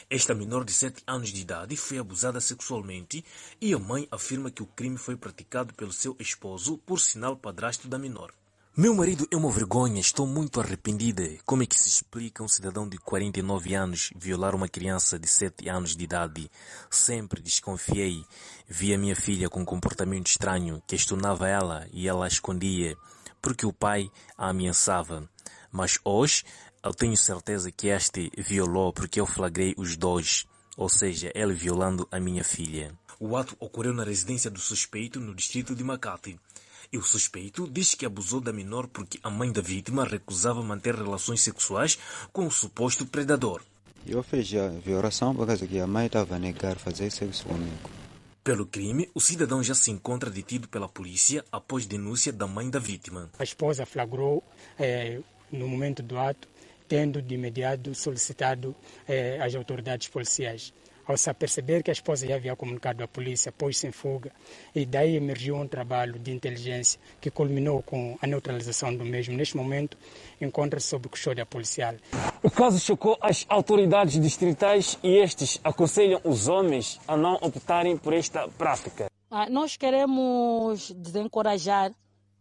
Esta menor de 7 anos de idade foi abusada sexualmente e a mãe afirma que o crime foi praticado pelo seu esposo, por sinal padrasto da menor. Meu marido é uma vergonha, estou muito arrependida. Como é que se explica um cidadão de 49 anos violar uma criança de 7 anos de idade? Sempre desconfiei. Vi a minha filha com um comportamento estranho, questionava ela e ela a escondia, porque o pai a ameaçava. Mas hoje eu tenho certeza que este violou porque eu flagrei os dois, ou seja, ele violando a minha filha. O ato ocorreu na residência do suspeito no distrito de Makati. E o suspeito diz que abusou da menor porque a mãe da vítima recusava manter relações sexuais com o suposto predador. Eu fiz a violação por causa que a mãe estava a negar fazer sexo comigo. Pelo crime, o cidadão já se encontra detido pela polícia após denúncia da mãe da vítima. A esposa flagrou eh, no momento do ato tendo de imediato solicitado eh, as autoridades policiais. Ao se aperceber que a esposa já havia comunicado à polícia, pôs-se em fuga e daí emergiu um trabalho de inteligência que culminou com a neutralização do mesmo. Neste momento, encontra-se sob custódia policial. O caso chocou as autoridades distritais e estes aconselham os homens a não optarem por esta prática. Ah, nós queremos desencorajar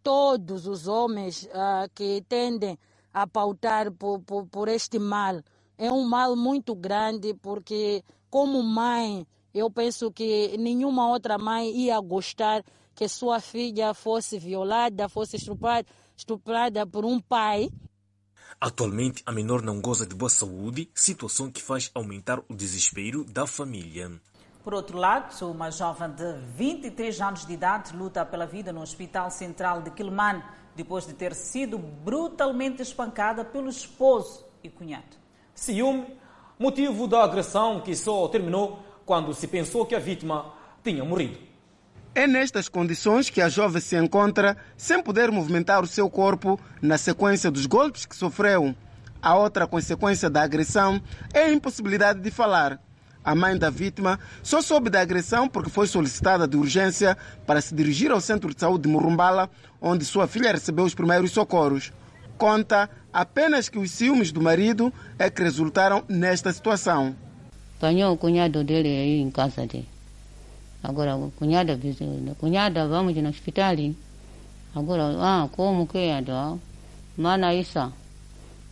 todos os homens ah, que tendem a pautar por, por, por este mal. É um mal muito grande porque, como mãe, eu penso que nenhuma outra mãe ia gostar que sua filha fosse violada, fosse estuprada, estuprada por um pai. Atualmente, a menor não goza de boa saúde, situação que faz aumentar o desespero da família. Por outro lado, uma jovem de 23 anos de idade luta pela vida no Hospital Central de Quilman depois de ter sido brutalmente espancada pelo esposo e cunhado. Ciúme, motivo da agressão que só terminou quando se pensou que a vítima tinha morrido. É nestas condições que a jovem se encontra sem poder movimentar o seu corpo na sequência dos golpes que sofreu. A outra consequência da agressão é a impossibilidade de falar. A mãe da vítima só soube da agressão porque foi solicitada de urgência para se dirigir ao centro de saúde de Murumbala, onde sua filha recebeu os primeiros socorros. Conta apenas que os ciúmes do marido é que resultaram nesta situação. Apanhou o cunhado dele aí em casa dele. Agora, cunhada, cunhada, vamos no hospital. Agora, ah, como que é? Mana Isa,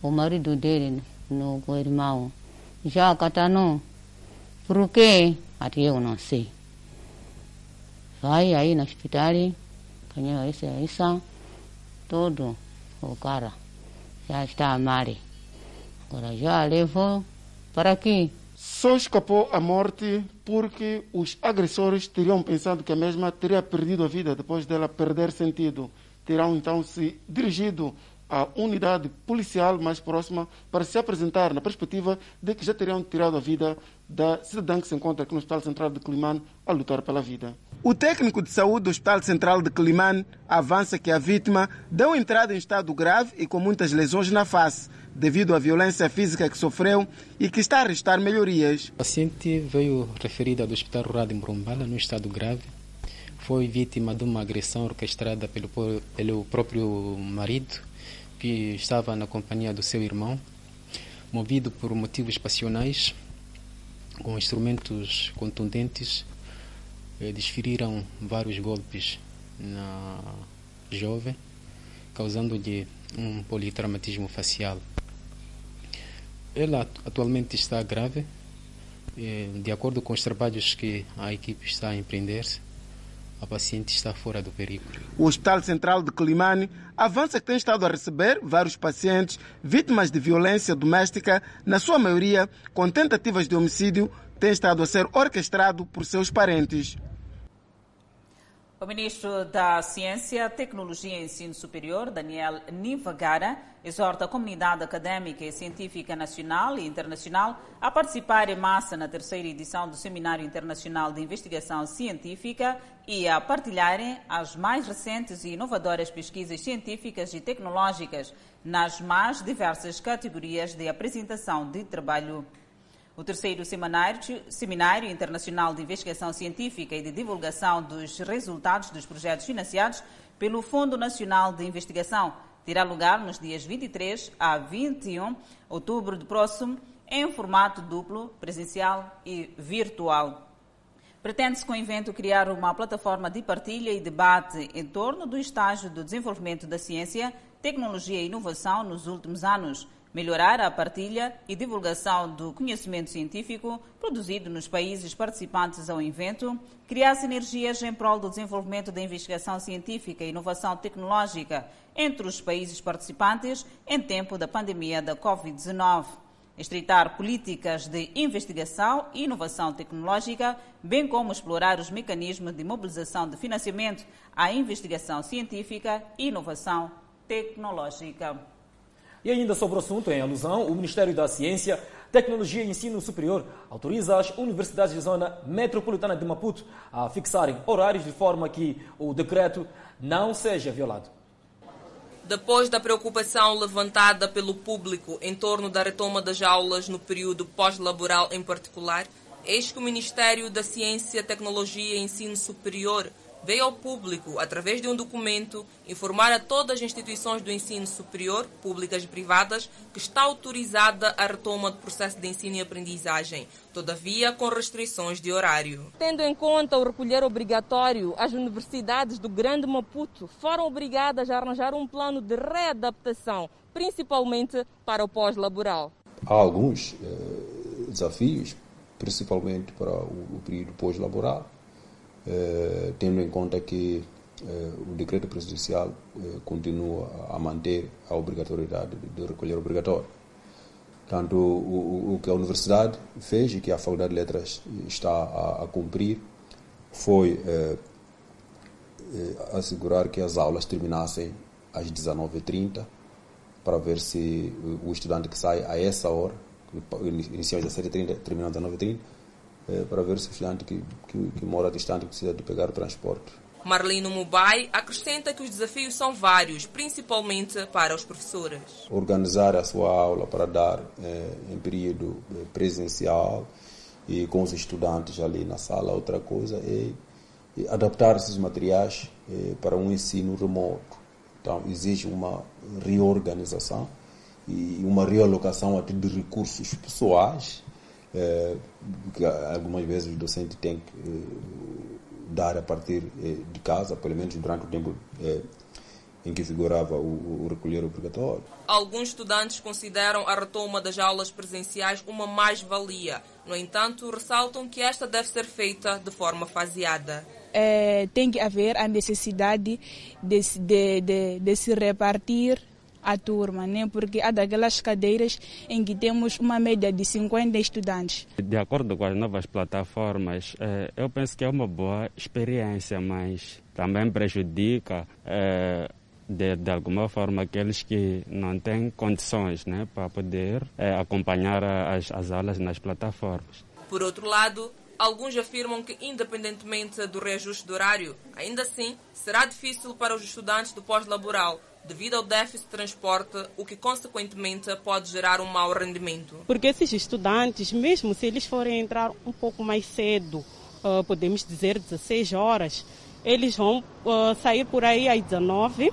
o marido dele, no, irmão, já catanou. Por quê? Até eu não sei. Vai aí no hospital, apanhou essa, essa, todo o cara já está a. Agora já levou para aqui. Só escapou à morte porque os agressores teriam pensado que a mesma teria perdido a vida depois dela perder sentido. Terão então se dirigido à unidade policial mais próxima para se apresentar na perspectiva de que já teriam tirado a vida da cidadã que se encontra aqui no Hospital Central de Climane a lutar pela vida. O técnico de saúde do Hospital Central de Climane avança que a vítima deu entrada em estado grave e com muitas lesões na face, devido à violência física que sofreu e que está a restar melhorias. O paciente veio referida do Hospital Rural de Morumbala no estado grave. Foi vítima de uma agressão orquestrada pelo, pelo próprio marido, que estava na companhia do seu irmão, movido por motivos passionais, com instrumentos contundentes, eh, desferiram vários golpes na jovem, causando-lhe um politraumatismo facial. Ela atualmente está grave, eh, de acordo com os trabalhos que a equipe está a empreender-se, a paciente está fora do perigo. O Hospital Central de Climane avança que tem estado a receber vários pacientes vítimas de violência doméstica, na sua maioria com tentativas de homicídio, tem estado a ser orquestrado por seus parentes. O ministro da Ciência, Tecnologia e Ensino Superior, Daniel Nivagara, exorta a comunidade académica e científica nacional e internacional a participar em massa na terceira edição do Seminário Internacional de Investigação Científica e a partilharem as mais recentes e inovadoras pesquisas científicas e tecnológicas nas mais diversas categorias de apresentação de trabalho. O terceiro seminário, Internacional de Investigação Científica e de Divulgação dos Resultados dos Projetos Financiados pelo Fundo Nacional de Investigação terá lugar nos dias 23 a 21 de outubro do próximo, em formato duplo, presencial e virtual. Pretende-se com o evento criar uma plataforma de partilha e debate em torno do estágio do desenvolvimento da ciência, tecnologia e inovação nos últimos anos melhorar a partilha e divulgação do conhecimento científico produzido nos países participantes ao evento, criar sinergias em prol do desenvolvimento da investigação científica e inovação tecnológica entre os países participantes em tempo da pandemia da Covid-19 estreitar políticas de investigação e inovação tecnológica, bem como explorar os mecanismos de mobilização de financiamento à investigação científica e inovação tecnológica. E ainda sobre o assunto, em alusão, o Ministério da Ciência, Tecnologia e Ensino Superior autoriza as universidades da zona metropolitana de Maputo a fixarem horários de forma que o decreto não seja violado. Depois da preocupação levantada pelo público em torno da retoma das aulas no período pós-laboral em particular, eis que o Ministério da Ciência, Tecnologia e Ensino Superior veio ao público, através de um documento, informar a todas as instituições do ensino superior, públicas e privadas, que está autorizada a retoma do processo de ensino e aprendizagem, todavia com restrições de horário. Tendo em conta o recolher obrigatório, as universidades do Grande Maputo foram obrigadas a arranjar um plano de readaptação, principalmente para o pós-laboral. Há alguns eh, desafios, principalmente para o, o período pós-laboral eh, tendo em conta que eh, o decreto presidencial eh, continua a manter a obrigatoriedade de recolher obrigatório. Portanto, o, o, que a universidade fez e que a Faculdade de Letras está a, a cumprir foi assegurar que as aulas terminassem às 19h30 para ver se o estudante que sai a essa hora, iniciam às 17h30, terminam às 19h30, é, para ver se o estudante que, que, que mora distante precisa de pegar o transporte. Marlino Mubai acrescenta que os desafios são vários, principalmente para os professores. Organizar a sua aula para dar é, em período é, presencial e com os estudantes ali na sala, outra coisa é, é adaptar esses materiais é, para um ensino remoto. Então, exige uma reorganização e uma realocação até de recursos pessoais é, que algumas vezes o docente tem que é, dar a partir é, de casa, pelo menos durante o tempo em que figurava o, o, recolher obrigatório. Alguns estudantes consideram a retoma das aulas presenciais uma mais-valia. No entanto, ressaltam que esta deve ser feita de forma faseada. É, tem que haver a necessidade de, de, de, de se repartir a turma, né? porque há daquelas cadeiras em que temos uma média de 50 estudantes. De acordo com as novas plataformas, eh, eu penso que é uma boa experiência, mas também prejudica. Eh, de, de, alguma forma aqueles que não têm condições né, para poder eh, acompanhar as, as aulas nas plataformas. Por outro lado, alguns afirmam que, independentemente do reajuste do horário, ainda assim será difícil para os estudantes do pós-laboral devido ao déficit de transporte, o que consequentemente pode gerar um mau rendimento. Porque esses estudantes, mesmo se eles forem entrar um pouco mais cedo, uh, podemos dizer 16 horas, eles vão uh, sair por aí às 19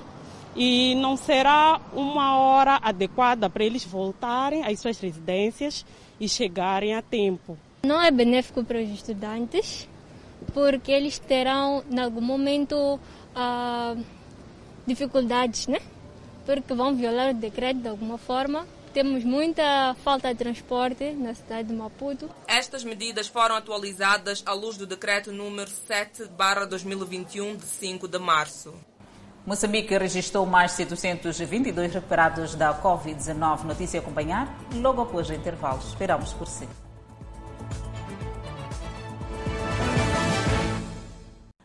e não será uma hora adequada para eles voltarem às suas residências e chegarem a tempo. Não é benéfico para os estudantes, porque eles terão, em algum momento, uh, dificuldades, né? Porque vão violar o decreto de alguma forma. Temos muita falta de transporte na cidade de Maputo. Estas medidas foram atualizadas à luz do decreto número 7/2021 de 5 de março. Moçambique registrou mais 722 recuperados da Covid-19. Notícia a acompanhar logo após o intervalo. Esperamos por si.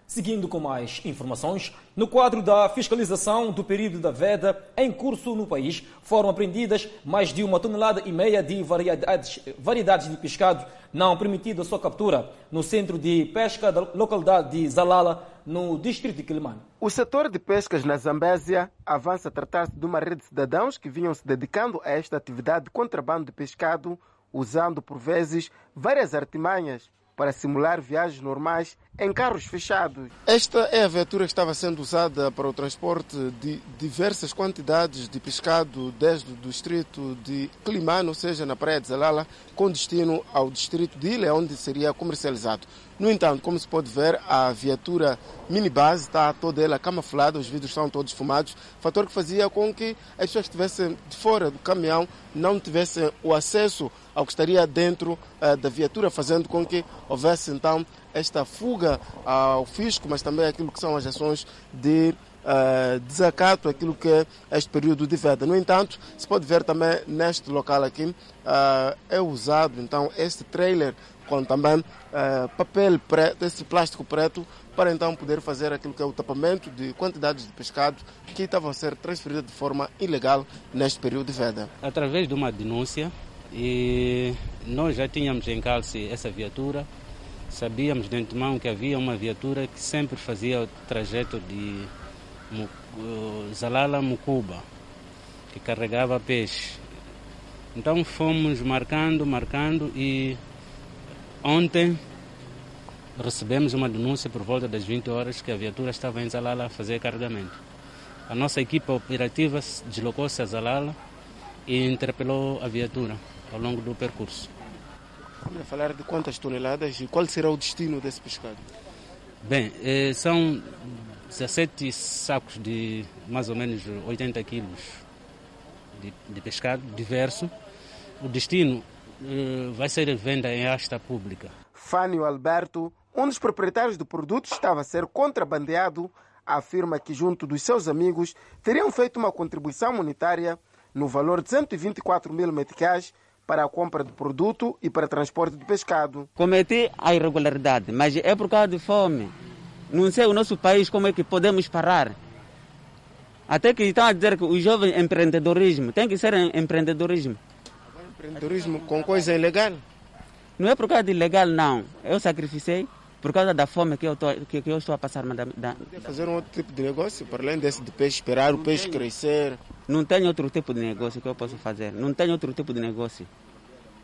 Seguindo com mais informações, no quadro da fiscalização do período da veda em curso no país, foram apreendidas mais de uma tonelada e meia de variedades, variedades de pescado não permitida sua captura no centro de pesca da localidade de Zalala, no distrito de Quilimane. O setor de pescas na Zambésia avança a tratar-se de uma rede de cidadãos que vinham se dedicando a esta atividade de contrabando de pescado, usando por vezes várias artimanhas para simular viagens normais em carros fechados. Esta é a viatura que estava sendo usada para o transporte de diversas quantidades de pescado desde o distrito de Climano, ou seja, na praia de Zalala, com destino ao distrito de Ilha, onde seria comercializado. No entanto, como se pode ver, a viatura minibase está toda ela camuflada, os vidros estão todos fumados, fator que fazia com que as pessoas que estivessem de fora do caminhão não tivessem o acesso ao que estaria dentro uh, da viatura, fazendo com que houvesse então esta fuga ao fisco, mas também aquilo que são as ações de uh, desacato, aquilo que é este período de veda. No entanto, se pode ver também neste local aqui, uh, é usado então este trailer com também papel preto, esse plástico preto, para então poder fazer aquilo que é o tapamento de quantidades de pescado que estavam a ser transferidas de forma ilegal neste período de veda. Através de uma denúncia, e nós já tínhamos em calce essa viatura, sabíamos de antemão que havia uma viatura que sempre fazia o trajeto de Zalala-Mucuba, que carregava peixe. Então fomos marcando, marcando e ontem recebemos uma denúncia por volta das 20 horas que a viatura estava em Zalala a fazer carregamento. A nossa equipa operativa deslocou-se a Zalala e interpelou a viatura ao longo do percurso. Vamos falar de quantas toneladas e qual será o destino desse pescado? Bem, eh, são 17 sacos de mais ou menos 80 quilos de, de pescado diverso. O destino vai ser venda em asta pública. Fânio Alberto, um dos proprietários do produto, estava a ser contrabandeado. Afirma que, junto dos seus amigos, teriam feito uma contribuição monetária no valor de 124 mil meticais para a compra de produto e para transporte de pescado. Cometi a irregularidade, mas é por causa de fome. Não sei o nosso país como é que podemos parar. Até que estão a dizer que o jovem empreendedorismo tem que ser empreendedorismo. Empreendedorismo com coisa ilegal? Não é por causa de ilegal, não. Eu sacrificei por causa da fome que eu, tô, que, que eu estou a passar. Da, da... Fazer um outro tipo de negócio, para além desse de peixe, esperar o peixe crescer. Não tem outro tipo de negócio que eu posso fazer. Não tem outro tipo de negócio.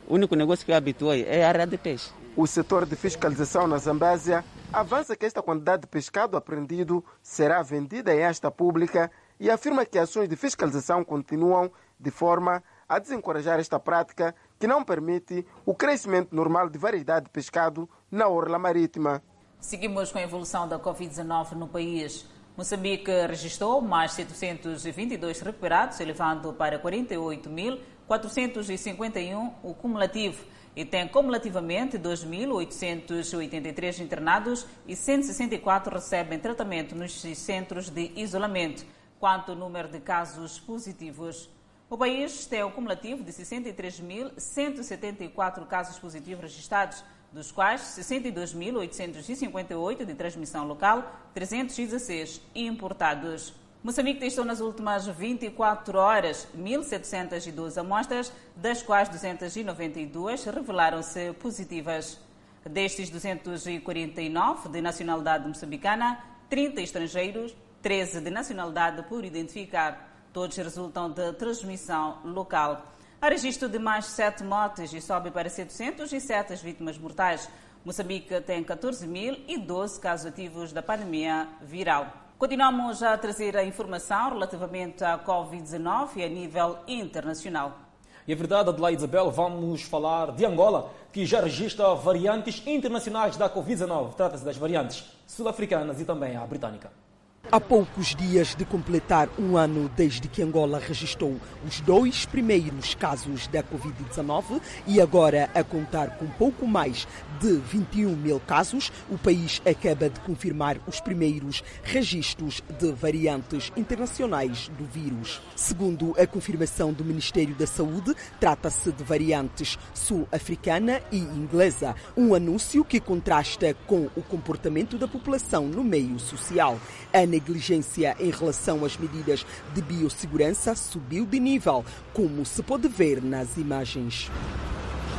O único negócio que eu habituei é a área de peixe. O setor de fiscalização na Zambésia avança que esta quantidade de pescado apreendido será vendida em asta pública e afirma que ações de fiscalização continuam de forma a desencorajar esta prática que não permite o crescimento normal de variedade de pescado na orla marítima. Seguimos com a evolução da Covid-19 no país. Moçambique registrou mais 722 recuperados, elevando para 48.451 o cumulativo e tem cumulativamente 2.883 internados e 164 recebem tratamento nos centros de isolamento. Quanto ao número de casos positivos, o país tem um cumulativo de 63.174 casos positivos registrados, dos quais 62.858 de transmissão local, 316 importados. Moçambique testou nas últimas 24 horas 1.712 amostras, das quais 292 revelaram-se positivas. Destes 249 de nacionalidade moçambicana, 30 estrangeiros, 13 de nacionalidade por identificar. Todos resultam de transmissão local. Há registro de mais 7 mortes e sobe para 707 as vítimas mortais. Moçambique tem 14.012 casos ativos da pandemia viral. Continuamos a trazer a informação relativamente à Covid-19 a nível internacional. E é verdade, Adelaide Isabel, vamos falar de Angola, que já registra variantes internacionais da Covid-19. Trata-se das variantes sul-africanas e também a britânica. Há poucos dias de completar um ano desde que Angola registrou os dois primeiros casos da Covid-19 e agora a contar com pouco mais de 21 mil casos, o país acaba de confirmar os primeiros registros de variantes internacionais do vírus. Segundo a confirmação do Ministério da Saúde, trata-se de variantes sul-africana e inglesa, um anúncio que contrasta com o comportamento da população no meio social. Negligência em relação às medidas de biossegurança subiu de nível, como se pode ver nas imagens.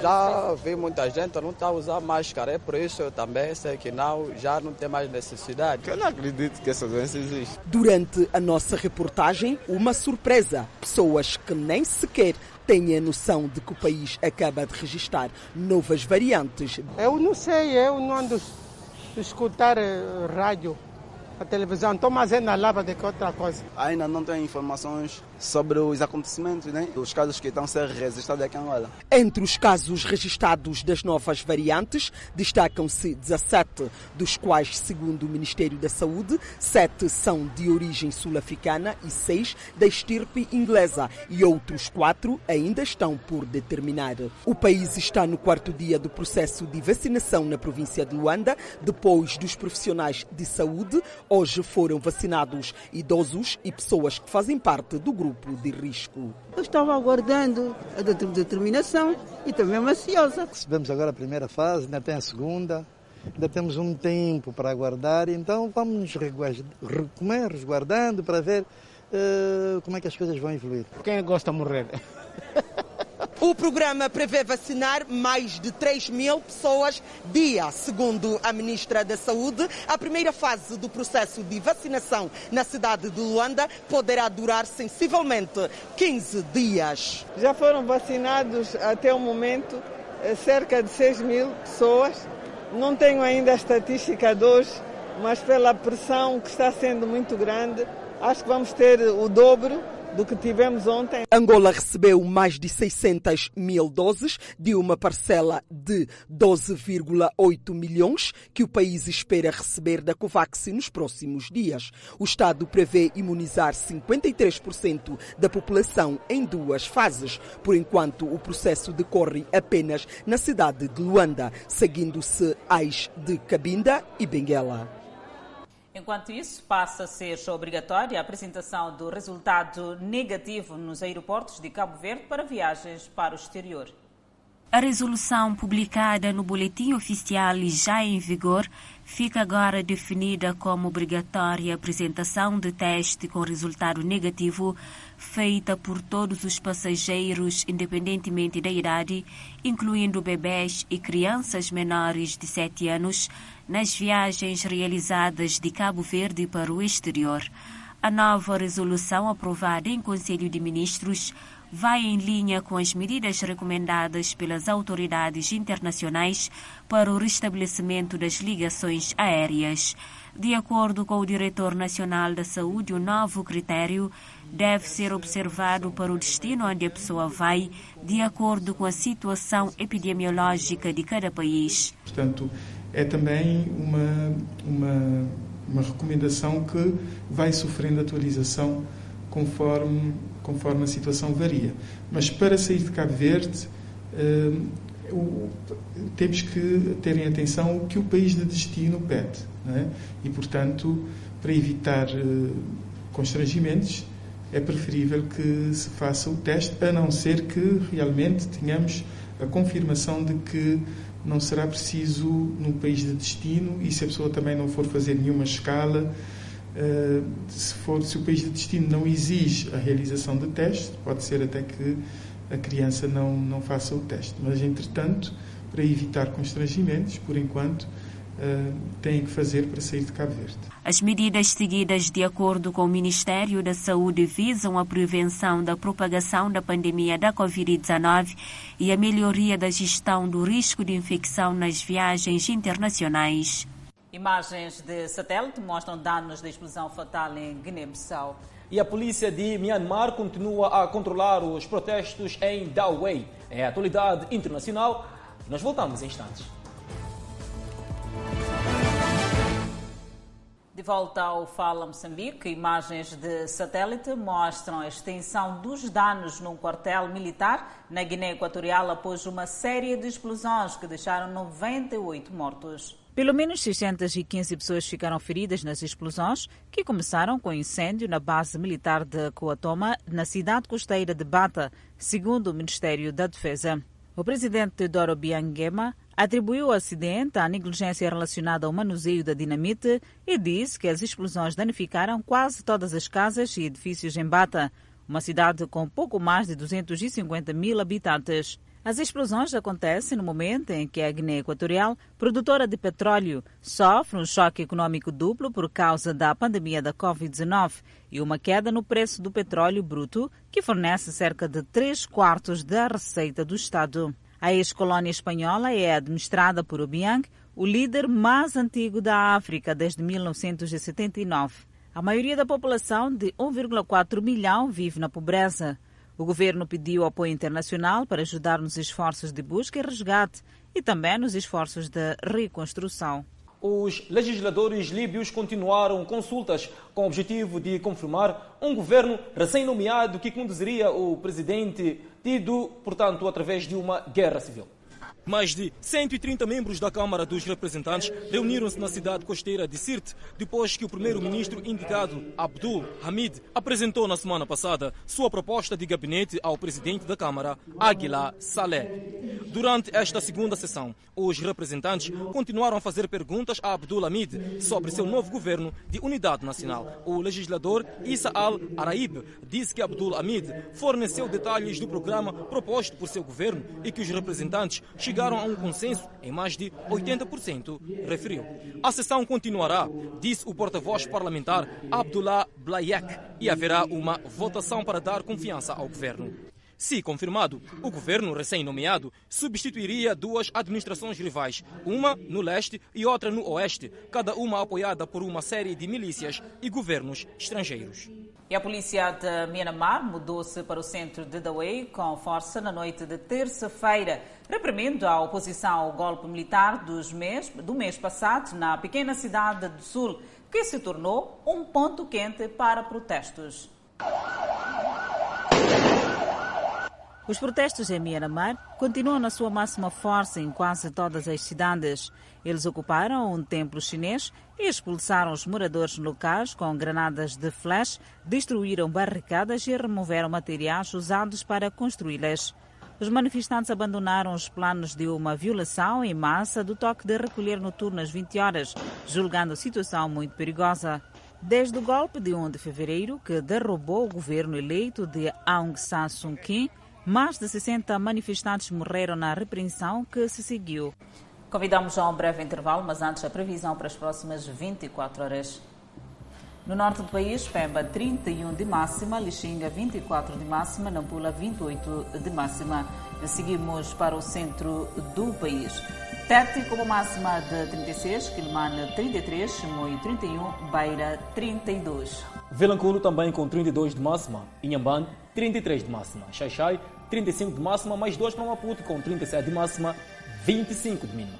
Já vi muita gente não está a usar máscara, é por isso eu também sei que não, já não tem mais necessidade. Eu não acredito que essa doença existe. Durante a nossa reportagem, uma surpresa. Pessoas que nem sequer têm a noção de que o país acaba de registrar novas variantes. Eu não sei, eu não ando a escutar eh, rádio a televisão. Estou mais é na lava do que outra coisa. Ainda não tenho informações sobre os acontecimentos, né? os casos que estão a ser registrados aqui em Angola. Entre os casos registrados das novas variantes, destacam-se 17, dos quais, segundo o Ministério da Saúde, 7 são de origem sul-africana e 6 da estirpe inglesa, e outros 4 ainda estão por determinar. O país está no quarto dia do processo de vacinação na província de Luanda, depois dos profissionais de saúde. Hoje foram vacinados idosos e pessoas que fazem parte do grupo grupo de risco. Eu estava aguardando a determinação e também ansiosa. Recebemos agora a primeira fase, ainda tem a segunda, ainda temos um tempo para aguardar, então vamos nos é, resguardando para ver uh, como é que as coisas vão evoluir. Quem gosta de morrer? O programa prevê vacinar mais de 3 mil pessoas dia, segundo a Ministra da Saúde. A primeira fase do processo de vacinação na cidade de Luanda poderá durar sensivelmente 15 dias. Já foram vacinados até o momento eh, cerca de 6 mil pessoas. Não tenho ainda a estatística de hoje, mas pela pressão que está sendo muito grande, acho que vamos ter o dobro do que tivemos ontem. Angola recebeu mais de 600 mil doses de uma parcela de 12,8 milhões que o país espera receber da Covax nos próximos dias. O Estado prevê imunizar 53% da população em duas fases. Por enquanto, o processo decorre apenas na cidade de Luanda, seguindo-se as de Cabinda e Benguela. Enquanto isso, passa a ser obrigatória a apresentação do resultado negativo nos aeroportos de Cabo Verde para viagens para o exterior. A resolução publicada no Boletim Oficial e já em vigor fica agora definida como obrigatória a apresentação de teste com resultado negativo feita por todos os passageiros, independentemente da idade, incluindo bebés e crianças menores de 7 anos, nas viagens realizadas de Cabo Verde para o exterior. A nova resolução aprovada em Conselho de Ministros vai em linha com as medidas recomendadas pelas autoridades internacionais para o restabelecimento das ligações aéreas. De acordo com o diretor nacional da saúde, o novo critério deve ser observado para o destino onde a pessoa vai, de acordo com a situação epidemiológica de cada país. Portanto, é também uma, uma, uma recomendação que vai sofrendo atualização conforme, conforme a situação varia. Mas para sair de Cabo Verde, uh, temos que ter em atenção o que o país de destino pede. É? E, portanto, para evitar uh, constrangimentos, é preferível que se faça o teste, a não ser que realmente tenhamos a confirmação de que não será preciso no país de destino e se a pessoa também não for fazer nenhuma escala, eh, se, for, se o país de destino não exige a realização de teste, pode ser até que a criança não, não faça o teste. Mas, entretanto, para evitar constrangimentos, por enquanto, têm que fazer para sair de Cabo Verde. As medidas seguidas de acordo com o Ministério da Saúde visam a prevenção da propagação da pandemia da Covid-19 e a melhoria da gestão do risco de infecção nas viagens internacionais. Imagens de satélite mostram danos da explosão fatal em Guiné-Bissau. E a polícia de Myanmar continua a controlar os protestos em Dawei. É a atualidade internacional. Nós voltamos em instantes. De volta ao Fala Moçambique, imagens de satélite mostram a extensão dos danos num quartel militar na Guiné Equatorial após uma série de explosões que deixaram 98 mortos. Pelo menos 615 pessoas ficaram feridas nas explosões, que começaram com incêndio na base militar de Coatoma, na cidade costeira de Bata, segundo o Ministério da Defesa. O presidente Doro Biangema atribuiu o acidente à negligência relacionada ao manuseio da dinamite e disse que as explosões danificaram quase todas as casas e edifícios em Bata, uma cidade com pouco mais de 250 mil habitantes. As explosões acontecem no momento em que a Guiné Equatorial, produtora de petróleo, sofre um choque econômico duplo por causa da pandemia da Covid-19 e uma queda no preço do petróleo bruto, que fornece cerca de 3 quartos da receita do Estado. A ex-colônia espanhola é administrada por Obiang, o líder mais antigo da África desde 1979. A maioria da população, de 1,4 milhão, vive na pobreza. O governo pediu apoio internacional para ajudar nos esforços de busca e resgate e também nos esforços de reconstrução. Os legisladores líbios continuaram consultas com o objetivo de confirmar um governo recém-nomeado que conduziria o presidente tido, portanto, através de uma guerra civil. Mais de 130 membros da Câmara dos Representantes reuniram-se na cidade costeira de Sirte depois que o primeiro-ministro indicado, Abdul Hamid, apresentou na semana passada sua proposta de gabinete ao presidente da Câmara, Aguila Saleh. Durante esta segunda sessão, os representantes continuaram a fazer perguntas a Abdul Hamid sobre seu novo governo de unidade nacional. O legislador Issa Al-Araib disse que Abdul Hamid forneceu detalhes do programa proposto por seu governo e que os representantes chegaram a um consenso em mais de 80%, referiu. A sessão continuará, disse o porta-voz parlamentar Abdullah Blayek, e haverá uma votação para dar confiança ao governo. Se confirmado, o governo recém-nomeado substituiria duas administrações rivais, uma no leste e outra no oeste, cada uma apoiada por uma série de milícias e governos estrangeiros. E a polícia de Myanmar mudou-se para o centro de Dawei com força na noite de terça-feira, reprimindo a oposição ao golpe militar mês, do mês passado na pequena cidade do sul, que se tornou um ponto quente para protestos. Os protestos em Myanmar continuam na sua máxima força em quase todas as cidades. Eles ocuparam um templo chinês e expulsaram os moradores locais com granadas de flash, destruíram barricadas e removeram materiais usados para construí-las. Os manifestantes abandonaram os planos de uma violação em massa do toque de recolher noturno às 20 horas, julgando a situação muito perigosa. Desde o golpe de 1 de fevereiro, que derrubou o governo eleito de Aung San Suu Kyi, mais de 60 manifestantes morreram na repreensão que se seguiu. Convidamos a um breve intervalo, mas antes a previsão para as próximas 24 horas. No norte do país, Pemba 31 de máxima, Lixinga 24 de máxima, Nampula 28 de máxima. Seguimos para o centro do país. Tete com máxima de 36, Quilmane 33, Chimoio 31, Beira 32. Vilanculo também com 32 de máxima, Inhambane 33 de máxima, Xaixai 35 de máxima, mais 2 para Maputo com 37 de máxima, 25 de mínima.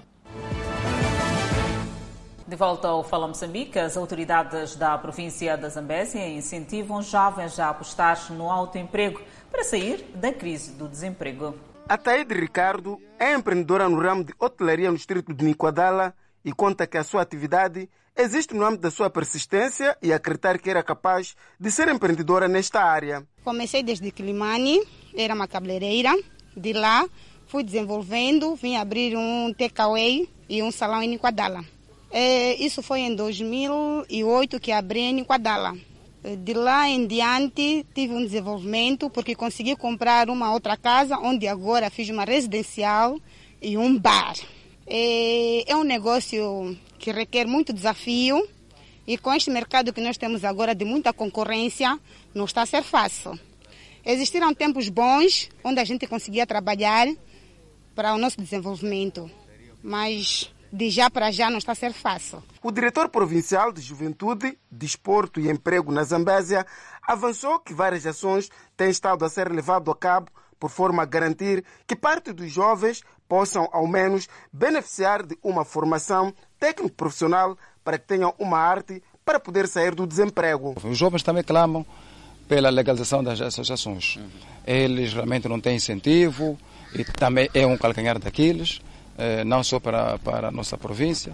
De volta ao Fala Moçambique, as autoridades da província da Zambésia incentivam jovens a apostar no autoemprego para sair da crise do desemprego. A Taíde Ricardo é empreendedora no ramo de hotelaria no distrito de Niquadala e conta que a sua atividade existe no âmbito da sua persistência e acreditar que era capaz de ser empreendedora nesta área. Comecei desde Quilimani, era uma cabeleireira. De lá fui desenvolvendo, vim abrir um takeaway e um salão em Niquadala. É, isso foi em 2008 que abri em Niquadala. De lá em diante tive um desenvolvimento porque consegui comprar uma outra casa onde agora fiz uma residencial e um bar. É, é um negócio que requer muito desafio e com este mercado que nós temos agora de muita concorrência, não está a ser fácil. Existiram tempos bons onde a gente conseguia trabalhar para o nosso desenvolvimento, mas de já para já não está a ser fácil. O diretor provincial de Juventude, Desporto e Emprego na Zambésia avançou que várias ações têm estado a ser levado a cabo por forma a garantir que parte dos jovens possam, ao menos, beneficiar de uma formação técnico-profissional para que tenham uma arte para poder sair do desemprego. Os jovens também clamam pela legalização das associações. Eles realmente não têm incentivo e também é um calcanhar daqueles, eh, não só para, para a nossa província,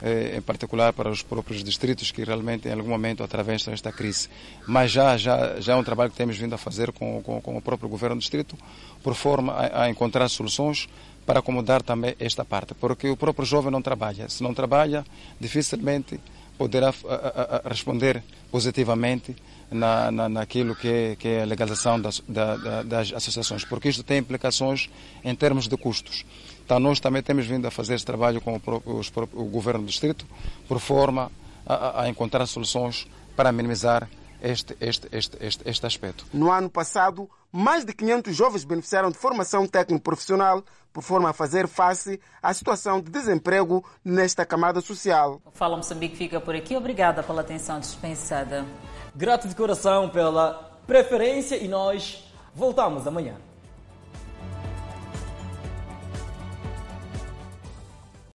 eh, em particular para os próprios distritos que realmente em algum momento atravessam esta crise. Mas já, já, já é um trabalho que temos vindo a fazer com, com, com o próprio governo do distrito, por forma a, a encontrar soluções para acomodar também esta parte, porque o próprio jovem não trabalha. Se não trabalha, dificilmente poderá a, a, responder positivamente na, na, naquilo que é, que é a legalização das, da, das associações, porque isto tem implicações em termos de custos. Então, nós também temos vindo a fazer esse trabalho com o, próprio, o governo do distrito, por forma a, a encontrar soluções para minimizar este, este, este, este, este aspecto. No ano passado, mais de 500 jovens beneficiaram de formação técnico-profissional por forma a fazer face à situação de desemprego nesta camada social. Fala Moçambique fica por aqui. Obrigada pela atenção dispensada. Grato de coração pela preferência e nós voltamos amanhã.